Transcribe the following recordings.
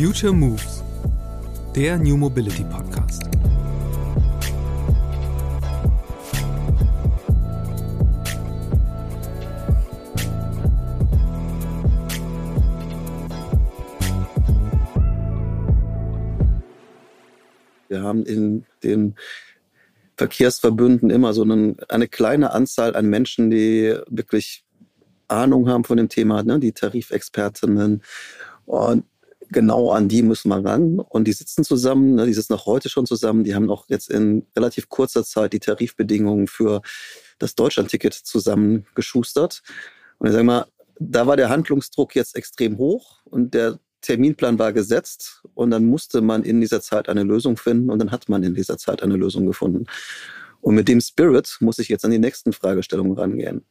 Future Moves, der New Mobility Podcast. Wir haben in den Verkehrsverbünden immer so eine, eine kleine Anzahl an Menschen, die wirklich Ahnung haben von dem Thema, ne? die Tarifexpertinnen. Und genau an die müssen wir ran. Und die sitzen zusammen, ne? die sitzen auch heute schon zusammen. Die haben auch jetzt in relativ kurzer Zeit die Tarifbedingungen für das Deutschlandticket zusammengeschustert. Und ich sage mal, da war der Handlungsdruck jetzt extrem hoch und der Terminplan war gesetzt und dann musste man in dieser Zeit eine Lösung finden und dann hat man in dieser Zeit eine Lösung gefunden. Und mit dem Spirit muss ich jetzt an die nächsten Fragestellungen rangehen.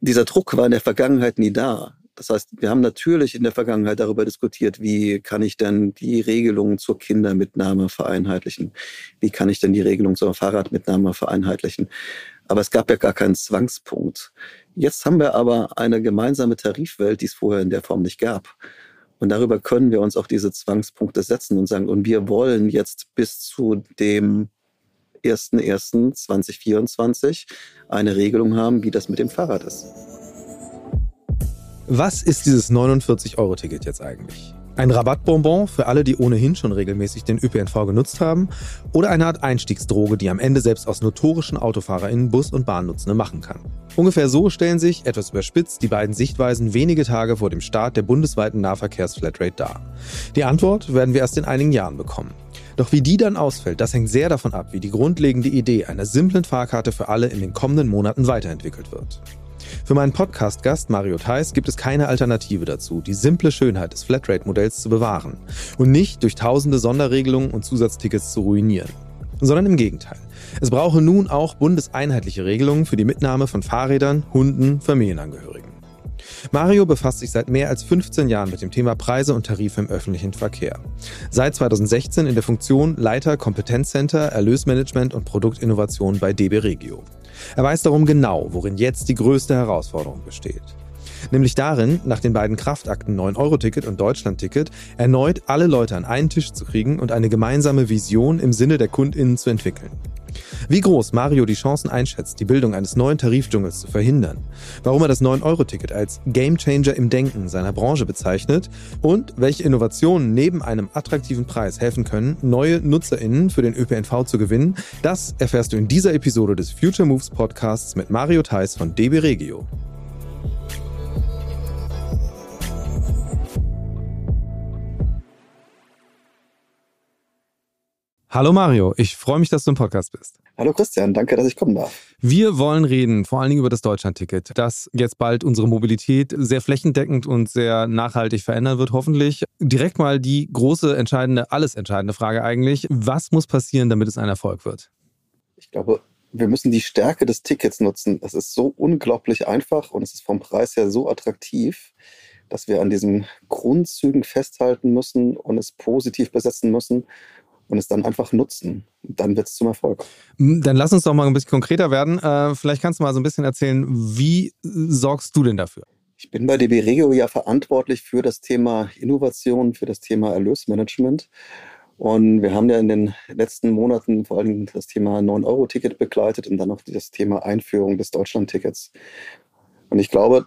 Dieser Druck war in der Vergangenheit nie da. Das heißt, wir haben natürlich in der Vergangenheit darüber diskutiert, wie kann ich denn die Regelungen zur Kindermitnahme vereinheitlichen? Wie kann ich denn die Regelung zur Fahrradmitnahme vereinheitlichen? Aber es gab ja gar keinen Zwangspunkt. Jetzt haben wir aber eine gemeinsame Tarifwelt, die es vorher in der Form nicht gab. Und darüber können wir uns auch diese Zwangspunkte setzen und sagen, und wir wollen jetzt bis zu dem 1.1.2024 eine Regelung haben, wie das mit dem Fahrrad ist. Was ist dieses 49-Euro-Ticket jetzt eigentlich? Ein Rabattbonbon für alle, die ohnehin schon regelmäßig den ÖPNV genutzt haben oder eine Art Einstiegsdroge, die am Ende selbst aus notorischen AutofahrerInnen Bus- und Bahnnutzende machen kann. Ungefähr so stellen sich, etwas überspitzt, die beiden Sichtweisen wenige Tage vor dem Start der bundesweiten Nahverkehrsflatrate dar. Die Antwort werden wir erst in einigen Jahren bekommen. Doch wie die dann ausfällt, das hängt sehr davon ab, wie die grundlegende Idee einer simplen Fahrkarte für alle in den kommenden Monaten weiterentwickelt wird. Für meinen Podcast-Gast Mario Theis gibt es keine Alternative dazu, die simple Schönheit des Flatrate-Modells zu bewahren und nicht durch tausende Sonderregelungen und Zusatztickets zu ruinieren. Sondern im Gegenteil. Es brauche nun auch bundeseinheitliche Regelungen für die Mitnahme von Fahrrädern, Hunden, Familienangehörigen. Mario befasst sich seit mehr als 15 Jahren mit dem Thema Preise und Tarife im öffentlichen Verkehr. Seit 2016 in der Funktion Leiter Kompetenzcenter, Erlösmanagement und Produktinnovation bei DB Regio. Er weiß darum genau, worin jetzt die größte Herausforderung besteht. Nämlich darin, nach den beiden Kraftakten 9-Euro-Ticket und Deutschland-Ticket erneut alle Leute an einen Tisch zu kriegen und eine gemeinsame Vision im Sinne der KundInnen zu entwickeln. Wie groß Mario die Chancen einschätzt, die Bildung eines neuen Tarifdschungels zu verhindern, warum er das 9-Euro-Ticket als Gamechanger im Denken seiner Branche bezeichnet und welche Innovationen neben einem attraktiven Preis helfen können, neue NutzerInnen für den ÖPNV zu gewinnen, das erfährst du in dieser Episode des Future Moves Podcasts mit Mario Theis von DB Regio. Hallo Mario, ich freue mich, dass du im Podcast bist. Hallo Christian, danke, dass ich kommen darf. Wir wollen reden, vor allen Dingen über das Deutschlandticket, das jetzt bald unsere Mobilität sehr flächendeckend und sehr nachhaltig verändern wird, hoffentlich. Direkt mal die große, entscheidende, alles entscheidende Frage eigentlich. Was muss passieren, damit es ein Erfolg wird? Ich glaube, wir müssen die Stärke des Tickets nutzen. Es ist so unglaublich einfach und es ist vom Preis her so attraktiv, dass wir an diesen Grundzügen festhalten müssen und es positiv besetzen müssen und es dann einfach nutzen. Dann wird es zum Erfolg. Dann lass uns doch mal ein bisschen konkreter werden. Äh, vielleicht kannst du mal so ein bisschen erzählen, wie sorgst du denn dafür? Ich bin bei DB Regio ja verantwortlich für das Thema Innovation, für das Thema Erlösmanagement. Und wir haben ja in den letzten Monaten vor allem das Thema 9-Euro-Ticket begleitet und dann auch das Thema Einführung des Deutschland-Tickets. Und ich glaube,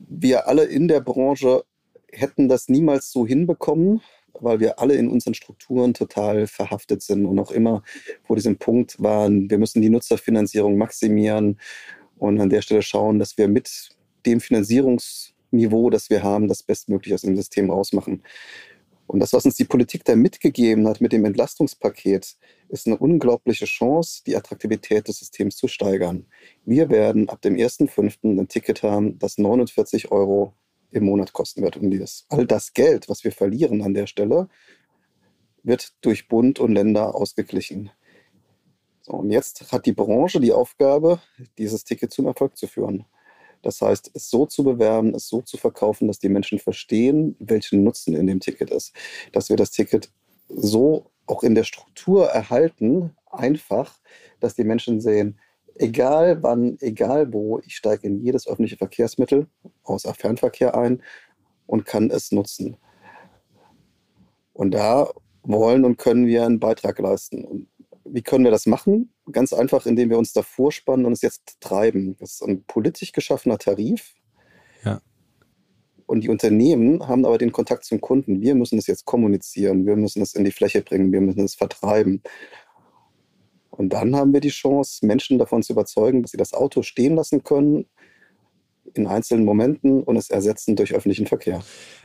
wir alle in der Branche hätten das niemals so hinbekommen, weil wir alle in unseren Strukturen total verhaftet sind und auch immer vor diesem Punkt waren, wir müssen die Nutzerfinanzierung maximieren und an der Stelle schauen, dass wir mit dem Finanzierungsniveau, das wir haben, das bestmöglich aus dem System rausmachen. Und das, was uns die Politik da mitgegeben hat mit dem Entlastungspaket, ist eine unglaubliche Chance, die Attraktivität des Systems zu steigern. Wir werden ab dem 1.5. ein Ticket haben, das 49 Euro im Monat kosten wird. Und das, all das Geld, was wir verlieren an der Stelle, wird durch Bund und Länder ausgeglichen. So, und jetzt hat die Branche die Aufgabe, dieses Ticket zum Erfolg zu führen. Das heißt, es so zu bewerben, es so zu verkaufen, dass die Menschen verstehen, welchen Nutzen in dem Ticket ist. Dass wir das Ticket so auch in der Struktur erhalten, einfach, dass die Menschen sehen, egal wann, egal wo, ich steige in jedes öffentliche Verkehrsmittel außer Fernverkehr ein und kann es nutzen. Und da wollen und können wir einen Beitrag leisten. Und wie können wir das machen? Ganz einfach, indem wir uns davor spannen und es jetzt treiben. Das ist ein politisch geschaffener Tarif. Ja. Und die Unternehmen haben aber den Kontakt zum Kunden. Wir müssen es jetzt kommunizieren, wir müssen es in die Fläche bringen, wir müssen es vertreiben. Und dann haben wir die Chance, Menschen davon zu überzeugen, dass sie das Auto stehen lassen können, in einzelnen Momenten und es ersetzen durch öffentlichen Verkehr.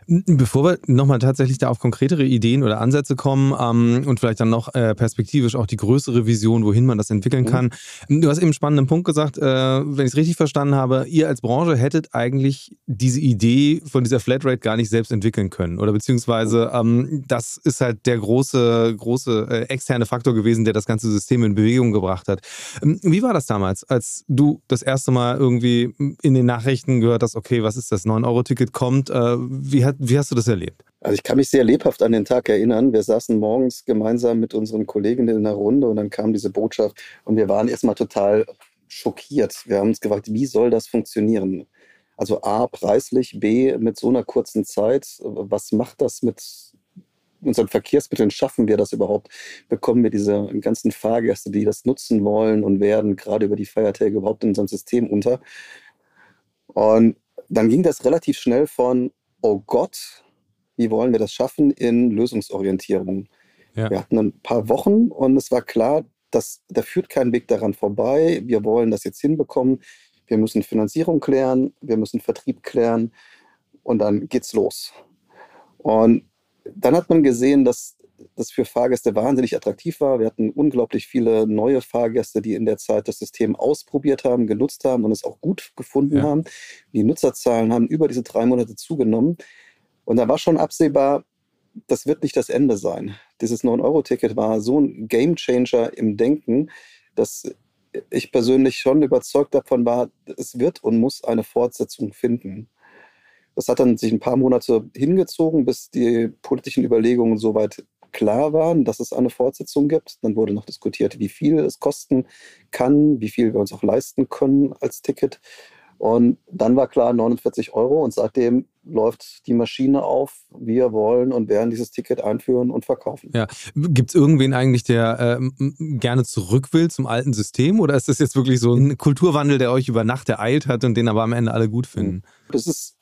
Bevor wir nochmal tatsächlich da auf konkretere Ideen oder Ansätze kommen ähm, und vielleicht dann noch äh, perspektivisch auch die größere Vision, wohin man das entwickeln mhm. kann. Du hast eben einen spannenden Punkt gesagt, äh, wenn ich es richtig verstanden habe, ihr als Branche hättet eigentlich diese Idee von dieser Flatrate gar nicht selbst entwickeln können. Oder beziehungsweise ähm, das ist halt der große, große äh, externe Faktor gewesen, der das ganze System in Bewegung gebracht hat. Ähm, wie war das damals, als du das erste Mal irgendwie in den Nachrichten gehört hast, okay, was ist das, 9-Euro-Ticket kommt, äh, wie hat wie hast du das erlebt? Also ich kann mich sehr lebhaft an den Tag erinnern. Wir saßen morgens gemeinsam mit unseren Kolleginnen in einer Runde und dann kam diese Botschaft und wir waren erstmal total schockiert. Wir haben uns gefragt, wie soll das funktionieren? Also A, preislich, B, mit so einer kurzen Zeit. Was macht das mit unseren Verkehrsmitteln? Schaffen wir das überhaupt? Bekommen wir diese ganzen Fahrgäste, die das nutzen wollen und werden, gerade über die Feiertage überhaupt in unserem System unter? Und dann ging das relativ schnell von, oh Gott, wie wollen wir das schaffen in Lösungsorientierung. Ja. Wir hatten ein paar Wochen und es war klar, dass da führt kein Weg daran vorbei. Wir wollen das jetzt hinbekommen. Wir müssen Finanzierung klären, wir müssen Vertrieb klären und dann geht's los. Und dann hat man gesehen, dass das für Fahrgäste wahnsinnig attraktiv war. Wir hatten unglaublich viele neue Fahrgäste, die in der Zeit das System ausprobiert haben, genutzt haben und es auch gut gefunden ja. haben. Die Nutzerzahlen haben über diese drei Monate zugenommen. Und da war schon absehbar, das wird nicht das Ende sein. Dieses 9-Euro-Ticket war so ein Gamechanger im Denken, dass ich persönlich schon überzeugt davon war, es wird und muss eine Fortsetzung finden. Das hat dann sich ein paar Monate hingezogen, bis die politischen Überlegungen soweit klar waren, dass es eine Fortsetzung gibt. Dann wurde noch diskutiert, wie viel es kosten kann, wie viel wir uns auch leisten können als Ticket. Und dann war klar 49 Euro und seitdem läuft die Maschine auf. Wir wollen und werden dieses Ticket einführen und verkaufen. Ja. Gibt es irgendwen eigentlich, der äh, gerne zurück will zum alten System oder ist das jetzt wirklich so ein Kulturwandel, der euch über Nacht ereilt hat und den aber am Ende alle gut finden? Das ist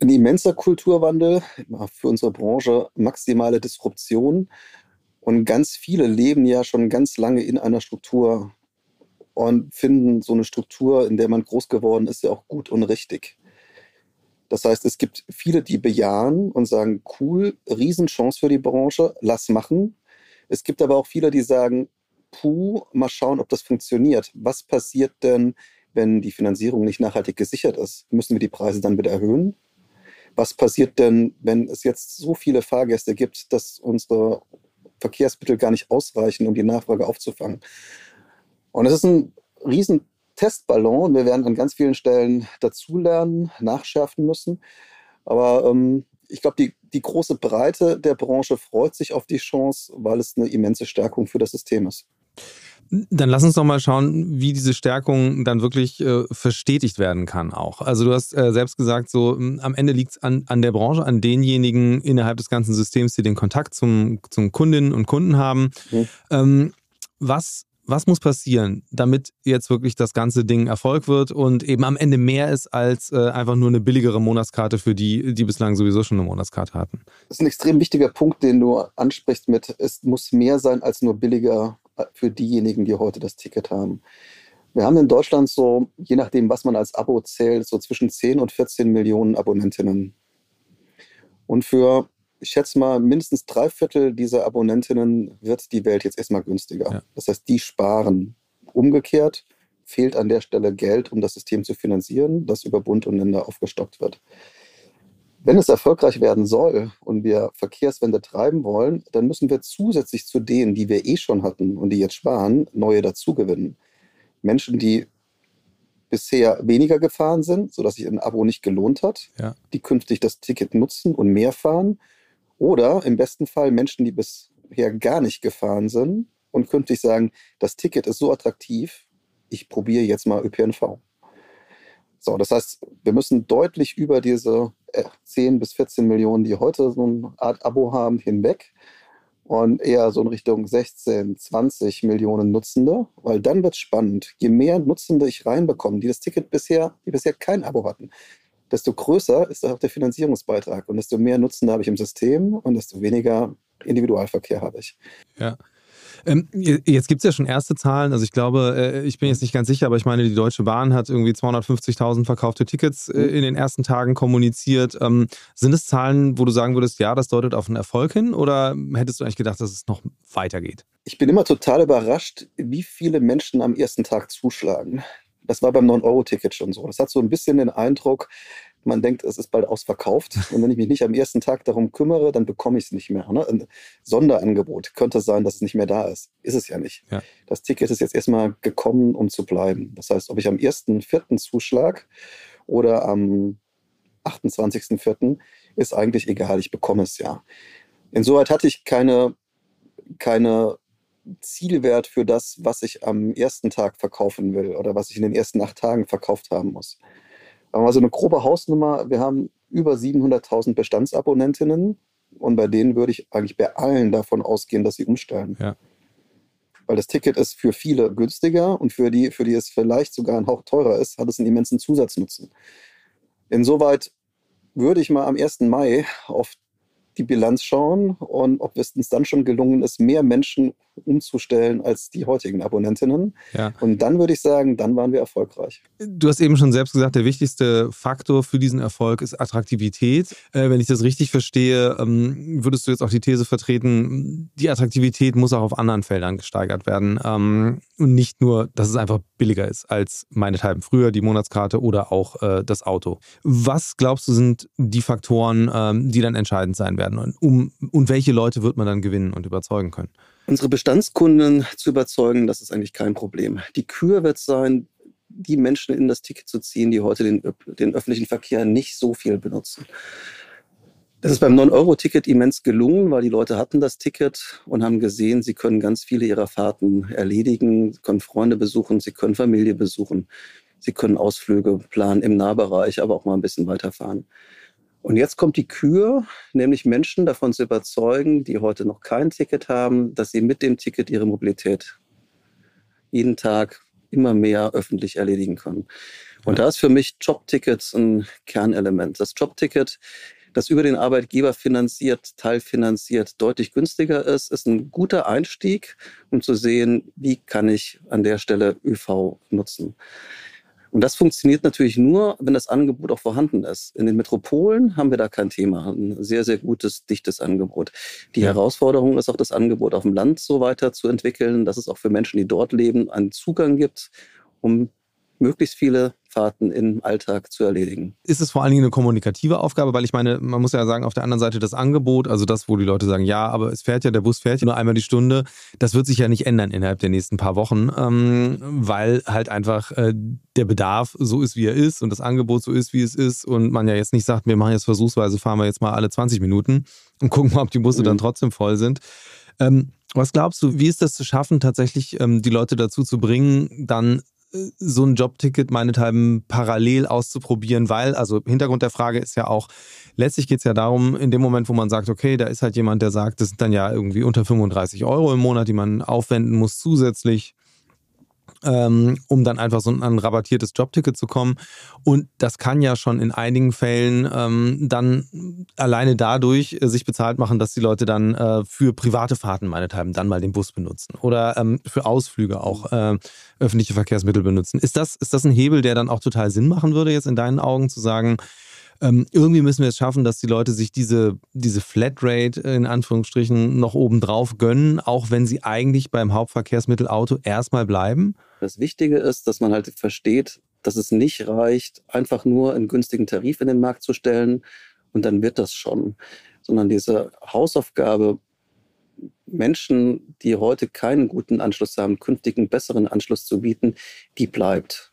ein immenser Kulturwandel, für unsere Branche maximale Disruption. Und ganz viele leben ja schon ganz lange in einer Struktur und finden so eine Struktur, in der man groß geworden ist, ja auch gut und richtig. Das heißt, es gibt viele, die bejahen und sagen, cool, Riesenchance für die Branche, lass machen. Es gibt aber auch viele, die sagen, puh, mal schauen, ob das funktioniert. Was passiert denn, wenn die Finanzierung nicht nachhaltig gesichert ist? Müssen wir die Preise dann wieder erhöhen? Was passiert denn, wenn es jetzt so viele Fahrgäste gibt, dass unsere Verkehrsmittel gar nicht ausreichen, um die Nachfrage aufzufangen. Und es ist ein riesen Testballon. Wir werden an ganz vielen Stellen dazulernen, nachschärfen müssen. Aber ähm, ich glaube, die, die große Breite der Branche freut sich auf die Chance, weil es eine immense Stärkung für das System ist. Dann lass uns doch mal schauen, wie diese Stärkung dann wirklich äh, verstetigt werden kann auch. Also du hast äh, selbst gesagt, so hm, am Ende liegt es an, an der Branche, an denjenigen innerhalb des ganzen Systems, die den Kontakt zum, zum Kundinnen und Kunden haben. Mhm. Ähm, was, was muss passieren, damit jetzt wirklich das ganze Ding Erfolg wird und eben am Ende mehr ist als äh, einfach nur eine billigere Monatskarte für die, die bislang sowieso schon eine Monatskarte hatten? Das ist ein extrem wichtiger Punkt, den du ansprichst mit, es muss mehr sein als nur billiger für diejenigen, die heute das Ticket haben. Wir haben in Deutschland so, je nachdem, was man als Abo zählt, so zwischen 10 und 14 Millionen Abonnentinnen. Und für, ich schätze mal, mindestens drei Viertel dieser Abonnentinnen wird die Welt jetzt erstmal günstiger. Ja. Das heißt, die sparen. Umgekehrt fehlt an der Stelle Geld, um das System zu finanzieren, das über Bund und Länder aufgestockt wird. Wenn es erfolgreich werden soll und wir Verkehrswende treiben wollen, dann müssen wir zusätzlich zu denen, die wir eh schon hatten und die jetzt sparen, neue dazugewinnen. Menschen, die bisher weniger gefahren sind, sodass sich ein Abo nicht gelohnt hat, ja. die künftig das Ticket nutzen und mehr fahren. Oder im besten Fall Menschen, die bisher gar nicht gefahren sind und künftig sagen, das Ticket ist so attraktiv, ich probiere jetzt mal ÖPNV. So, das heißt, wir müssen deutlich über diese 10 äh, bis 14 Millionen, die heute so eine Art Abo haben, hinweg und eher so in Richtung 16, 20 Millionen Nutzende, weil dann wird es spannend. Je mehr Nutzende ich reinbekomme, die das Ticket bisher, die bisher kein Abo hatten, desto größer ist auch der Finanzierungsbeitrag und desto mehr Nutzende habe ich im System und desto weniger Individualverkehr habe ich. Ja. Ähm, jetzt gibt es ja schon erste Zahlen. Also ich glaube, äh, ich bin jetzt nicht ganz sicher, aber ich meine, die Deutsche Bahn hat irgendwie 250.000 verkaufte Tickets äh, mhm. in den ersten Tagen kommuniziert. Ähm, sind es Zahlen, wo du sagen würdest, ja, das deutet auf einen Erfolg hin? Oder hättest du eigentlich gedacht, dass es noch weitergeht? Ich bin immer total überrascht, wie viele Menschen am ersten Tag zuschlagen. Das war beim 9-Euro-Ticket schon so. Das hat so ein bisschen den Eindruck, man denkt, es ist bald ausverkauft. Und wenn ich mich nicht am ersten Tag darum kümmere, dann bekomme ich es nicht mehr. Ne? Ein Sonderangebot könnte sein, dass es nicht mehr da ist. Ist es ja nicht. Ja. Das Ticket ist jetzt erstmal gekommen, um zu bleiben. Das heißt, ob ich am 1.4. zuschlag oder am 28.4. ist eigentlich egal. Ich bekomme es ja. Insoweit hatte ich keine, keine Zielwert für das, was ich am ersten Tag verkaufen will oder was ich in den ersten acht Tagen verkauft haben muss. Aber so eine grobe Hausnummer, wir haben über 700.000 Bestandsabonnentinnen und bei denen würde ich eigentlich bei allen davon ausgehen, dass sie umstellen. Ja. Weil das Ticket ist für viele günstiger und für die, für die es vielleicht sogar ein Hauch teurer ist, hat es einen immensen Zusatznutzen. Insoweit würde ich mal am 1. Mai auf die Bilanz schauen und ob es uns dann schon gelungen ist, mehr Menschen umzustellen als die heutigen Abonnentinnen. Ja. Und dann würde ich sagen, dann waren wir erfolgreich. Du hast eben schon selbst gesagt, der wichtigste Faktor für diesen Erfolg ist Attraktivität. Äh, wenn ich das richtig verstehe, ähm, würdest du jetzt auch die These vertreten, die Attraktivität muss auch auf anderen Feldern gesteigert werden. Ähm, und nicht nur, dass es einfach billiger ist als meinethalben früher die Monatskarte oder auch äh, das Auto. Was glaubst du sind die Faktoren, ähm, die dann entscheidend sein werden? Und, um, und welche Leute wird man dann gewinnen und überzeugen können? Unsere Bestandskunden zu überzeugen, das ist eigentlich kein Problem. Die Kür wird sein, die Menschen in das Ticket zu ziehen, die heute den, den öffentlichen Verkehr nicht so viel benutzen. Das ist beim 9-Euro-Ticket immens gelungen, weil die Leute hatten das Ticket und haben gesehen, sie können ganz viele ihrer Fahrten erledigen, können Freunde besuchen, sie können Familie besuchen, sie können Ausflüge planen im Nahbereich, aber auch mal ein bisschen weiterfahren. Und jetzt kommt die Kür, nämlich Menschen davon zu überzeugen, die heute noch kein Ticket haben, dass sie mit dem Ticket ihre Mobilität jeden Tag immer mehr öffentlich erledigen können. Und da ist für mich Jobtickets ein Kernelement. Das Jobticket, das über den Arbeitgeber finanziert, teilfinanziert, deutlich günstiger ist, ist ein guter Einstieg, um zu sehen, wie kann ich an der Stelle ÖV nutzen. Und das funktioniert natürlich nur, wenn das Angebot auch vorhanden ist. In den Metropolen haben wir da kein Thema. Ein sehr, sehr gutes, dichtes Angebot. Die ja. Herausforderung ist auch, das Angebot auf dem Land so weiter zu entwickeln, dass es auch für Menschen, die dort leben, einen Zugang gibt, um möglichst viele Fahrten im Alltag zu erledigen. Ist es vor allen Dingen eine kommunikative Aufgabe? Weil ich meine, man muss ja sagen, auf der anderen Seite das Angebot, also das, wo die Leute sagen, ja, aber es fährt ja, der Bus fährt ja nur einmal die Stunde, das wird sich ja nicht ändern innerhalb der nächsten paar Wochen, ähm, weil halt einfach äh, der Bedarf so ist, wie er ist und das Angebot so ist, wie es ist und man ja jetzt nicht sagt, wir machen jetzt versuchsweise, fahren wir jetzt mal alle 20 Minuten und gucken mal, ob die Busse mhm. dann trotzdem voll sind. Ähm, was glaubst du, wie ist das zu schaffen, tatsächlich ähm, die Leute dazu zu bringen, dann so ein Jobticket meinethalben parallel auszuprobieren, weil, also Hintergrund der Frage ist ja auch, letztlich geht es ja darum, in dem Moment, wo man sagt, okay, da ist halt jemand, der sagt, das sind dann ja irgendwie unter 35 Euro im Monat, die man aufwenden muss zusätzlich ähm, um dann einfach so ein rabattiertes Jobticket zu kommen. Und das kann ja schon in einigen Fällen ähm, dann alleine dadurch äh, sich bezahlt machen, dass die Leute dann äh, für private Fahrten meinethalben dann mal den Bus benutzen oder ähm, für Ausflüge auch äh, öffentliche Verkehrsmittel benutzen. Ist das, ist das ein Hebel, der dann auch total Sinn machen würde, jetzt in deinen Augen zu sagen, ähm, irgendwie müssen wir es schaffen, dass die Leute sich diese, diese Flatrate in Anführungsstrichen noch obendrauf gönnen, auch wenn sie eigentlich beim Hauptverkehrsmittel Auto erstmal bleiben? Das Wichtige ist, dass man halt versteht, dass es nicht reicht, einfach nur einen günstigen Tarif in den Markt zu stellen und dann wird das schon, sondern diese Hausaufgabe, Menschen, die heute keinen guten Anschluss haben, künftig einen besseren Anschluss zu bieten, die bleibt.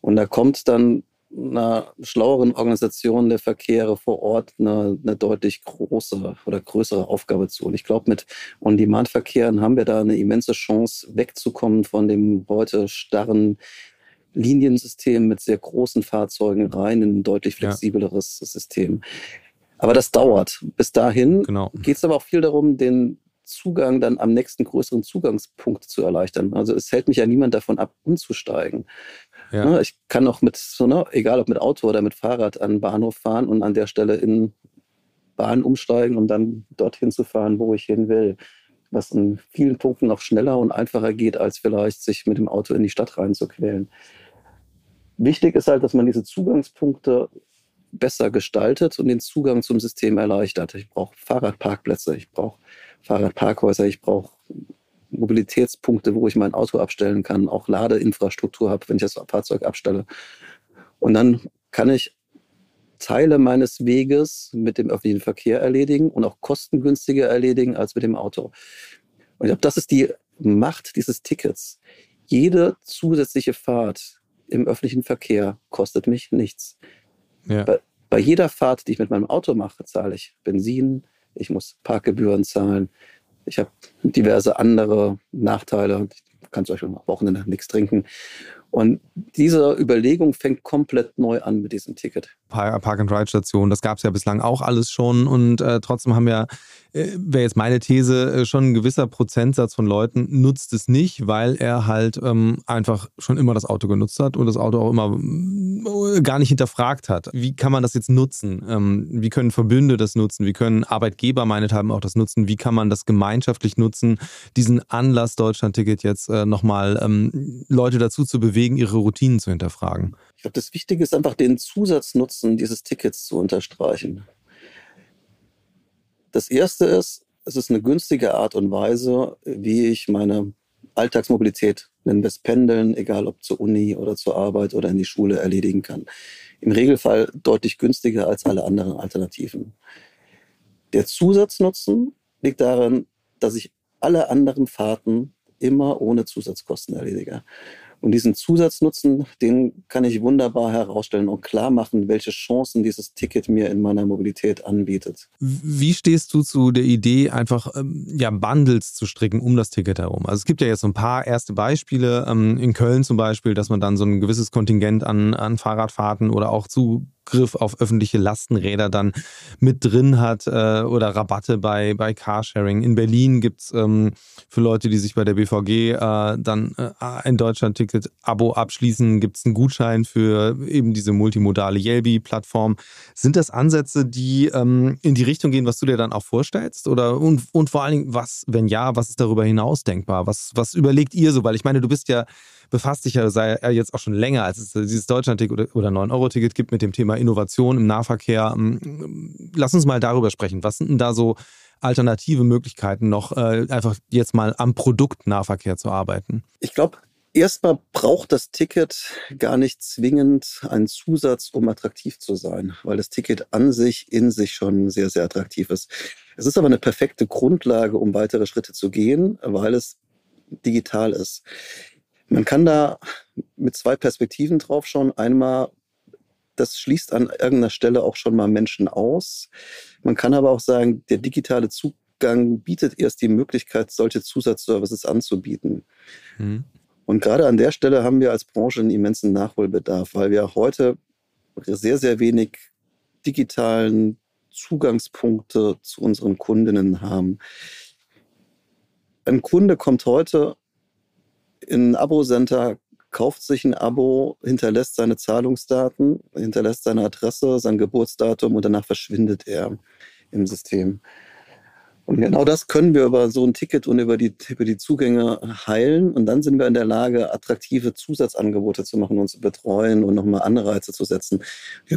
Und da kommt dann einer schlaueren Organisation der Verkehre vor Ort eine, eine deutlich große oder größere Aufgabe zu. Und ich glaube, mit On-Demand-Verkehren haben wir da eine immense Chance, wegzukommen von dem heute starren Liniensystem mit sehr großen Fahrzeugen rein in ein deutlich flexibleres ja. System. Aber das dauert. Bis dahin genau. geht es aber auch viel darum, den Zugang dann am nächsten größeren Zugangspunkt zu erleichtern. Also es hält mich ja niemand davon ab, umzusteigen. Ja. Ne, ich kann auch mit, so, ne, egal ob mit Auto oder mit Fahrrad an den Bahnhof fahren und an der Stelle in Bahn umsteigen, um dann dorthin zu fahren, wo ich hin will. Was in vielen Punkten noch schneller und einfacher geht, als vielleicht sich mit dem Auto in die Stadt reinzuquälen. Wichtig ist halt, dass man diese Zugangspunkte besser gestaltet und den Zugang zum System erleichtert. Ich brauche Fahrradparkplätze, ich brauche Fahrradparkhäuser, ich brauche Mobilitätspunkte, wo ich mein Auto abstellen kann, auch Ladeinfrastruktur habe, wenn ich das Fahrzeug abstelle. Und dann kann ich Teile meines Weges mit dem öffentlichen Verkehr erledigen und auch kostengünstiger erledigen als mit dem Auto. Und ich glaube, das ist die Macht dieses Tickets. Jede zusätzliche Fahrt im öffentlichen Verkehr kostet mich nichts. Ja. Bei, bei jeder Fahrt, die ich mit meinem Auto mache, zahle ich Benzin, ich muss Parkgebühren zahlen, ich habe diverse andere Nachteile. Ich kann zum Beispiel am Wochenende nichts trinken. Und diese Überlegung fängt komplett neu an mit diesem Ticket. Park-and-Ride-Station, das gab es ja bislang auch alles schon. Und äh, trotzdem haben ja, äh, wäre jetzt meine These, äh, schon ein gewisser Prozentsatz von Leuten nutzt es nicht, weil er halt ähm, einfach schon immer das Auto genutzt hat und das Auto auch immer äh, gar nicht hinterfragt hat. Wie kann man das jetzt nutzen? Ähm, wie können Verbünde das nutzen? Wie können Arbeitgeber meinethalben auch das nutzen? Wie kann man das gemeinschaftlich nutzen, diesen Anlass Deutschland-Ticket jetzt äh, nochmal ähm, Leute dazu zu bewegen? Bewegen, ihre Routinen zu hinterfragen? Ich glaube, das Wichtige ist einfach den Zusatznutzen dieses Tickets zu unterstreichen. Das erste ist, es ist eine günstige Art und Weise, wie ich meine Alltagsmobilität, nennen wir es Pendeln, egal ob zur Uni oder zur Arbeit oder in die Schule, erledigen kann. Im Regelfall deutlich günstiger als alle anderen Alternativen. Der Zusatznutzen liegt darin, dass ich alle anderen Fahrten immer ohne Zusatzkosten erledige. Und diesen Zusatznutzen, den kann ich wunderbar herausstellen und klar machen, welche Chancen dieses Ticket mir in meiner Mobilität anbietet. Wie stehst du zu der Idee, einfach ähm, ja, Bundles zu stricken um das Ticket herum? Also es gibt ja jetzt so ein paar erste Beispiele, ähm, in Köln zum Beispiel, dass man dann so ein gewisses Kontingent an, an Fahrradfahrten oder auch zu Zugriff auf öffentliche Lastenräder dann mit drin hat äh, oder Rabatte bei, bei Carsharing. In Berlin gibt es ähm, für Leute, die sich bei der BVG äh, dann äh, ein Deutschland-Ticket-Abo abschließen, gibt es einen Gutschein für eben diese multimodale Yelby-Plattform. Sind das Ansätze, die ähm, in die Richtung gehen, was du dir dann auch vorstellst? Oder und, und vor allen Dingen, was, wenn ja, was ist darüber hinaus denkbar? Was, was überlegt ihr so? Weil ich meine, du bist ja befasst sich ja sei er jetzt auch schon länger, als es dieses Deutschland-Ticket oder 9-Euro-Ticket gibt mit dem Thema Innovation im Nahverkehr. Ähm, lass uns mal darüber sprechen. Was sind denn da so alternative Möglichkeiten noch, äh, einfach jetzt mal am Produkt Nahverkehr zu arbeiten? Ich glaube, erstmal braucht das Ticket gar nicht zwingend einen Zusatz, um attraktiv zu sein, weil das Ticket an sich in sich schon sehr, sehr attraktiv ist. Es ist aber eine perfekte Grundlage, um weitere Schritte zu gehen, weil es digital ist. Man kann da mit zwei Perspektiven drauf schauen. Einmal, das schließt an irgendeiner Stelle auch schon mal Menschen aus. Man kann aber auch sagen, der digitale Zugang bietet erst die Möglichkeit, solche Zusatzservices anzubieten. Mhm. Und gerade an der Stelle haben wir als Branche einen immensen Nachholbedarf, weil wir heute sehr, sehr wenig digitalen Zugangspunkte zu unseren Kundinnen haben. Ein Kunde kommt heute ein Abo-Center, kauft sich ein Abo, hinterlässt seine Zahlungsdaten, hinterlässt seine Adresse, sein Geburtsdatum und danach verschwindet er im System. Und genau das können wir über so ein Ticket und über die, über die Zugänge heilen. Und dann sind wir in der Lage, attraktive Zusatzangebote zu machen, uns zu betreuen und nochmal Anreize zu setzen.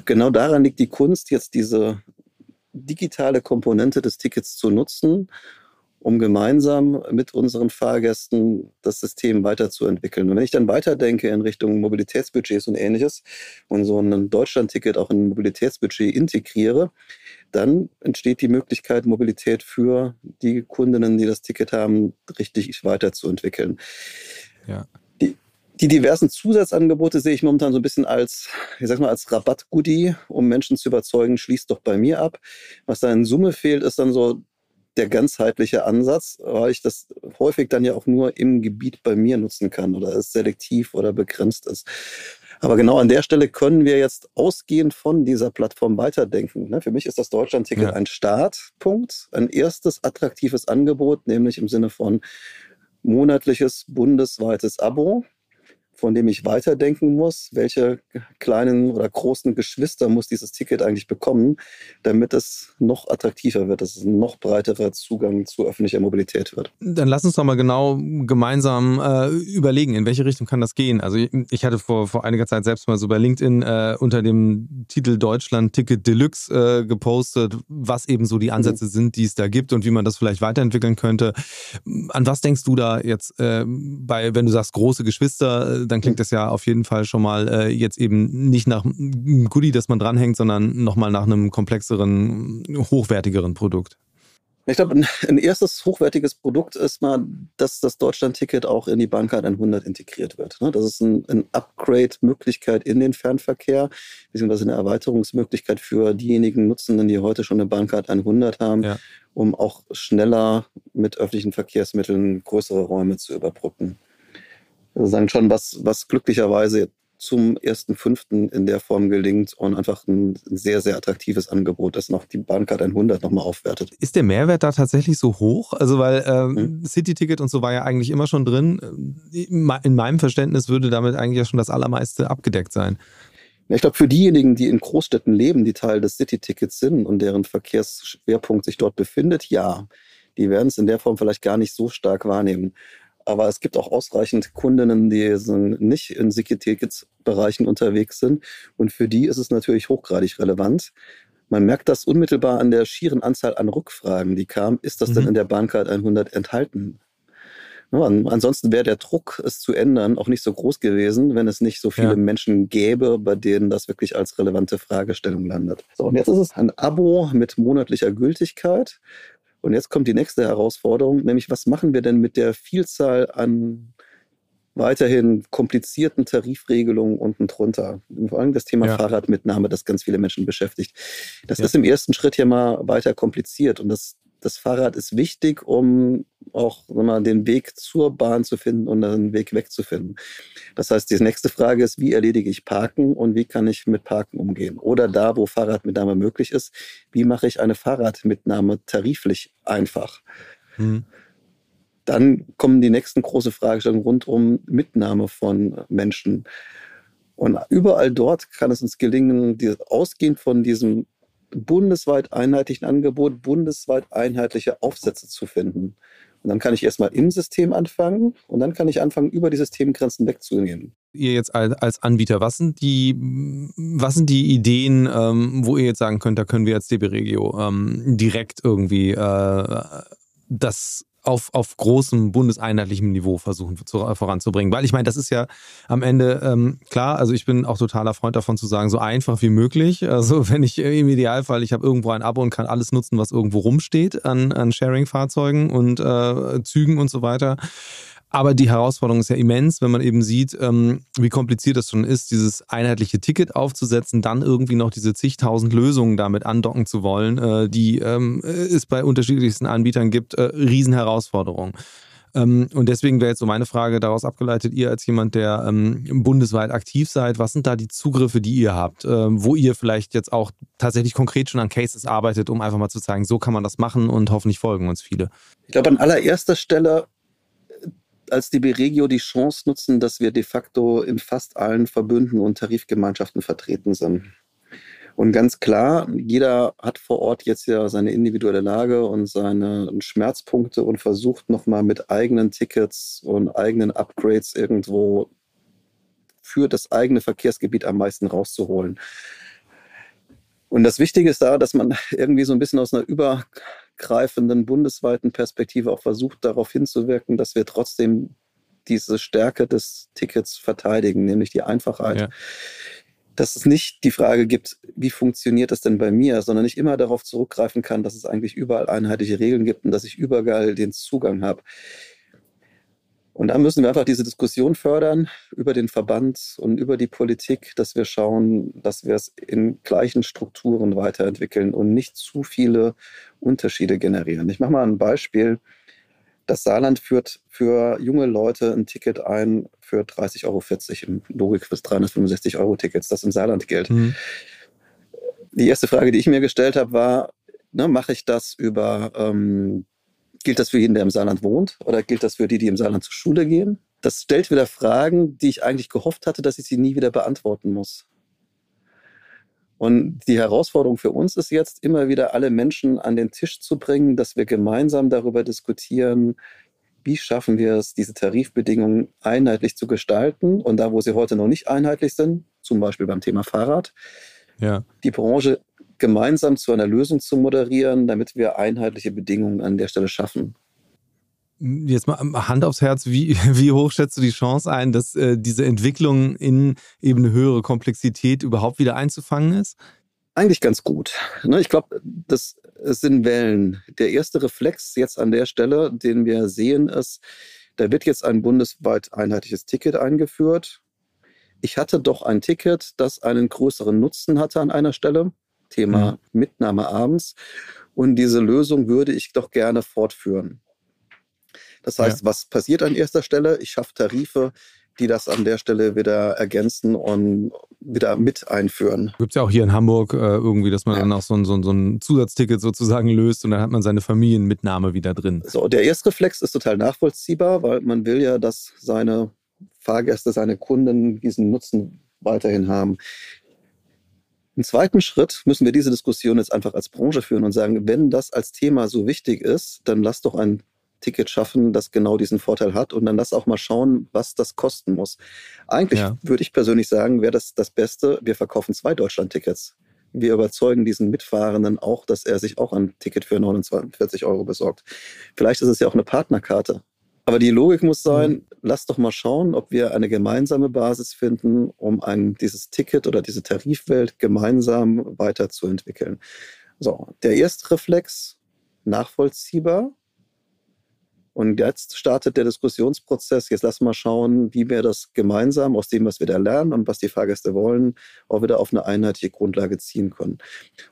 Genau daran liegt die Kunst, jetzt diese digitale Komponente des Tickets zu nutzen um gemeinsam mit unseren Fahrgästen das System weiterzuentwickeln. Und wenn ich dann weiterdenke in Richtung Mobilitätsbudgets und ähnliches und so ein Deutschland-Ticket auch in ein Mobilitätsbudget integriere, dann entsteht die Möglichkeit, Mobilität für die Kundinnen, die das Ticket haben, richtig weiterzuentwickeln. Ja. Die, die diversen Zusatzangebote sehe ich momentan so ein bisschen als, ich sag mal, als Rabattgoodie, um Menschen zu überzeugen, schließt doch bei mir ab. Was da in Summe fehlt, ist dann so der ganzheitliche Ansatz, weil ich das häufig dann ja auch nur im Gebiet bei mir nutzen kann oder es selektiv oder begrenzt ist. Aber genau an der Stelle können wir jetzt ausgehend von dieser Plattform weiterdenken. Ne? Für mich ist das Deutschland-Ticket ja. ein Startpunkt, ein erstes attraktives Angebot, nämlich im Sinne von monatliches bundesweites Abo von dem ich weiterdenken muss. Welche kleinen oder großen Geschwister muss dieses Ticket eigentlich bekommen, damit es noch attraktiver wird, dass es ein noch breiterer Zugang zu öffentlicher Mobilität wird? Dann lass uns doch mal genau gemeinsam äh, überlegen, in welche Richtung kann das gehen. Also ich hatte vor, vor einiger Zeit selbst mal so bei LinkedIn äh, unter dem Titel Deutschland Ticket Deluxe äh, gepostet, was eben so die Ansätze mhm. sind, die es da gibt und wie man das vielleicht weiterentwickeln könnte. An was denkst du da jetzt äh, bei, wenn du sagst große Geschwister? Dann klingt das ja auf jeden Fall schon mal äh, jetzt eben nicht nach einem Goodie, das man dranhängt, sondern nochmal nach einem komplexeren, hochwertigeren Produkt. Ich glaube, ein, erstes hochwertiges Produkt ist mal, dass das Deutschland-Ticket auch in die Bahncard 100 integriert wird. Ne? Das ist ein, ein Upgrade-Möglichkeit in den Fernverkehr, beziehungsweise eine Erweiterungsmöglichkeit für diejenigen Nutzenden, die heute schon eine Bahncard 100 haben, ja. um auch schneller mit öffentlichen Verkehrsmitteln größere Räume zu überbrücken sagen schon, was, was glücklicherweise zum 1.5. in der Form gelingt und einfach ein sehr, sehr attraktives Angebot, das noch die Bahncard 100 nochmal aufwertet. Ist der Mehrwert da tatsächlich so hoch? Also, weil ähm, hm. City-Ticket und so war ja eigentlich immer schon drin. In meinem Verständnis würde damit eigentlich ja schon das Allermeiste abgedeckt sein. Ich glaube, für diejenigen, die in Großstädten leben, die Teil des City-Tickets sind und deren Verkehrsschwerpunkt sich dort befindet, ja. Die werden es in der Form vielleicht gar nicht so stark wahrnehmen. Aber es gibt auch ausreichend Kundinnen, die nicht in Tickets-Bereichen unterwegs sind. Und für die ist es natürlich hochgradig relevant. Man merkt das unmittelbar an der schieren Anzahl an Rückfragen, die kam. Ist das mhm. denn in der Bahncard 100 enthalten? Ja, ansonsten wäre der Druck, es zu ändern, auch nicht so groß gewesen, wenn es nicht so viele ja. Menschen gäbe, bei denen das wirklich als relevante Fragestellung landet. So, und jetzt ist es ein Abo mit monatlicher Gültigkeit. Und jetzt kommt die nächste Herausforderung, nämlich was machen wir denn mit der Vielzahl an weiterhin komplizierten Tarifregelungen unten drunter. Vor allem das Thema ja. Fahrradmitnahme, das ganz viele Menschen beschäftigt. Das ja. ist im ersten Schritt ja mal weiter kompliziert und das das Fahrrad ist wichtig, um auch mal, den Weg zur Bahn zu finden und einen Weg wegzufinden. Das heißt, die nächste Frage ist, wie erledige ich Parken und wie kann ich mit Parken umgehen? Oder da, wo Fahrradmitnahme möglich ist, wie mache ich eine Fahrradmitnahme tariflich einfach? Hm. Dann kommen die nächsten große Fragestellungen rund um Mitnahme von Menschen. Und überall dort kann es uns gelingen, ausgehend von diesem bundesweit einheitlichen Angebot, bundesweit einheitliche Aufsätze zu finden. Und dann kann ich erstmal im System anfangen und dann kann ich anfangen, über die Systemgrenzen wegzugehen. Ihr jetzt als Anbieter, was sind die, was sind die Ideen, ähm, wo ihr jetzt sagen könnt, da können wir jetzt DB Regio ähm, direkt irgendwie äh, das auf, auf großem bundeseinheitlichem Niveau versuchen zu, äh, voranzubringen. Weil ich meine, das ist ja am Ende ähm, klar, also ich bin auch totaler Freund davon zu sagen, so einfach wie möglich. Also wenn ich im Idealfall, ich habe irgendwo ein Abo und kann alles nutzen, was irgendwo rumsteht an, an Sharing-Fahrzeugen und äh, Zügen und so weiter. Aber die Herausforderung ist ja immens, wenn man eben sieht, ähm, wie kompliziert das schon ist, dieses einheitliche Ticket aufzusetzen, dann irgendwie noch diese zigtausend Lösungen damit andocken zu wollen, äh, die ähm, es bei unterschiedlichsten Anbietern gibt, äh, Riesenherausforderung. Ähm, und deswegen wäre jetzt so meine Frage daraus abgeleitet, ihr als jemand, der ähm, bundesweit aktiv seid, was sind da die Zugriffe, die ihr habt, äh, wo ihr vielleicht jetzt auch tatsächlich konkret schon an Cases arbeitet, um einfach mal zu zeigen, so kann man das machen und hoffentlich folgen uns viele? Ich glaube, an allererster Stelle als DB Regio die Chance nutzen, dass wir de facto in fast allen Verbünden und Tarifgemeinschaften vertreten sind. Und ganz klar, jeder hat vor Ort jetzt ja seine individuelle Lage und seine Schmerzpunkte und versucht nochmal mit eigenen Tickets und eigenen Upgrades irgendwo für das eigene Verkehrsgebiet am meisten rauszuholen. Und das Wichtige ist da, dass man irgendwie so ein bisschen aus einer übergreifenden bundesweiten Perspektive auch versucht, darauf hinzuwirken, dass wir trotzdem diese Stärke des Tickets verteidigen, nämlich die Einfachheit. Ja. Dass es nicht die Frage gibt, wie funktioniert das denn bei mir, sondern ich immer darauf zurückgreifen kann, dass es eigentlich überall einheitliche Regeln gibt und dass ich überall den Zugang habe. Und da müssen wir einfach diese Diskussion fördern über den Verband und über die Politik, dass wir schauen, dass wir es in gleichen Strukturen weiterentwickeln und nicht zu viele Unterschiede generieren. Ich mache mal ein Beispiel. Das Saarland führt für junge Leute ein Ticket ein für 30,40 Euro im Logik bis 365 Euro Tickets, das im Saarland gilt. Mhm. Die erste Frage, die ich mir gestellt habe, war, ne, mache ich das über ähm, Gilt das für jeden, der im Saarland wohnt? Oder gilt das für die, die im Saarland zur Schule gehen? Das stellt wieder Fragen, die ich eigentlich gehofft hatte, dass ich sie nie wieder beantworten muss. Und die Herausforderung für uns ist jetzt, immer wieder alle Menschen an den Tisch zu bringen, dass wir gemeinsam darüber diskutieren, wie schaffen wir es, diese Tarifbedingungen einheitlich zu gestalten. Und da, wo sie heute noch nicht einheitlich sind, zum Beispiel beim Thema Fahrrad, ja. die Branche gemeinsam zu einer Lösung zu moderieren, damit wir einheitliche Bedingungen an der Stelle schaffen. Jetzt mal Hand aufs Herz, wie, wie hoch schätzt du die Chance ein, dass äh, diese Entwicklung in eben eine höhere Komplexität überhaupt wieder einzufangen ist? Eigentlich ganz gut. Ne, ich glaube, das sind Wellen. Der erste Reflex jetzt an der Stelle, den wir sehen, ist, da wird jetzt ein bundesweit einheitliches Ticket eingeführt. Ich hatte doch ein Ticket, das einen größeren Nutzen hatte an einer Stelle. Thema mhm. Mitnahme abends. Und diese Lösung würde ich doch gerne fortführen. Das heißt, ja. was passiert an erster Stelle? Ich schaffe Tarife, die das an der Stelle wieder ergänzen und wieder mit einführen. Gibt es ja auch hier in Hamburg äh, irgendwie, dass man ja. dann auch so ein, so, ein, so ein Zusatzticket sozusagen löst und dann hat man seine Familienmitnahme wieder drin. So, der Erstreflex ist total nachvollziehbar, weil man will ja, dass seine Fahrgäste, seine Kunden diesen Nutzen weiterhin haben. Im zweiten Schritt müssen wir diese Diskussion jetzt einfach als Branche führen und sagen, wenn das als Thema so wichtig ist, dann lass doch ein Ticket schaffen, das genau diesen Vorteil hat und dann lass auch mal schauen, was das kosten muss. Eigentlich ja. würde ich persönlich sagen, wäre das das Beste, wir verkaufen zwei Deutschland-Tickets. Wir überzeugen diesen Mitfahrenden auch, dass er sich auch ein Ticket für 49 Euro besorgt. Vielleicht ist es ja auch eine Partnerkarte. Aber die Logik muss sein, mhm. lass doch mal schauen, ob wir eine gemeinsame Basis finden, um ein, dieses Ticket oder diese Tarifwelt gemeinsam weiterzuentwickeln. So, der erste Reflex, nachvollziehbar. Und jetzt startet der Diskussionsprozess. Jetzt lassen wir schauen, wie wir das gemeinsam aus dem, was wir da lernen und was die Fahrgäste wollen, auch wieder auf eine einheitliche Grundlage ziehen können.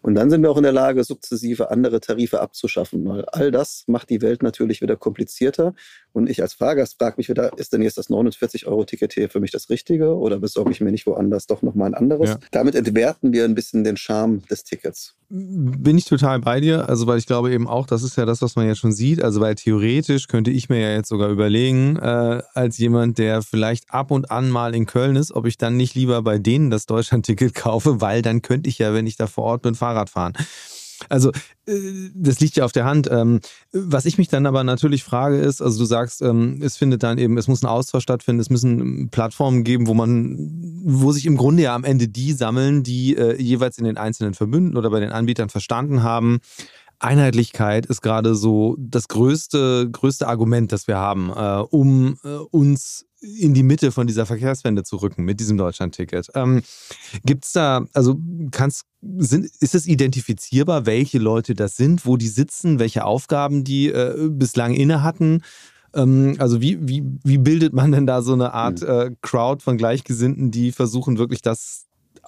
Und dann sind wir auch in der Lage, sukzessive andere Tarife abzuschaffen, weil all das macht die Welt natürlich wieder komplizierter. Und ich als Fahrgast frage mich wieder, ist denn jetzt das 49-Euro-Ticket hier für mich das Richtige oder besorge ich mir nicht woanders doch nochmal ein anderes? Ja. Damit entwerten wir ein bisschen den Charme des Tickets. Bin ich total bei dir. Also, weil ich glaube eben auch, das ist ja das, was man jetzt schon sieht. Also, weil theoretisch könnte ich mir ja jetzt sogar überlegen, äh, als jemand, der vielleicht ab und an mal in Köln ist, ob ich dann nicht lieber bei denen das Deutschlandticket kaufe, weil dann könnte ich ja, wenn ich da vor Ort bin, Fahrrad fahren. Also, äh, das liegt ja auf der Hand. Ähm, was ich mich dann aber natürlich frage ist, also du sagst, ähm, es findet dann eben, es muss ein Austausch stattfinden, es müssen Plattformen geben, wo man, wo sich im Grunde ja am Ende die sammeln, die äh, jeweils in den einzelnen Verbünden oder bei den Anbietern verstanden haben, Einheitlichkeit ist gerade so das größte, größte Argument, das wir haben, äh, um äh, uns in die Mitte von dieser Verkehrswende zu rücken mit diesem Deutschlandticket. Ähm, Gibt es da, also kannst, sind, ist es identifizierbar, welche Leute das sind, wo die sitzen, welche Aufgaben die äh, bislang inne hatten? Ähm, also wie, wie, wie bildet man denn da so eine Art hm. äh, Crowd von Gleichgesinnten, die versuchen wirklich das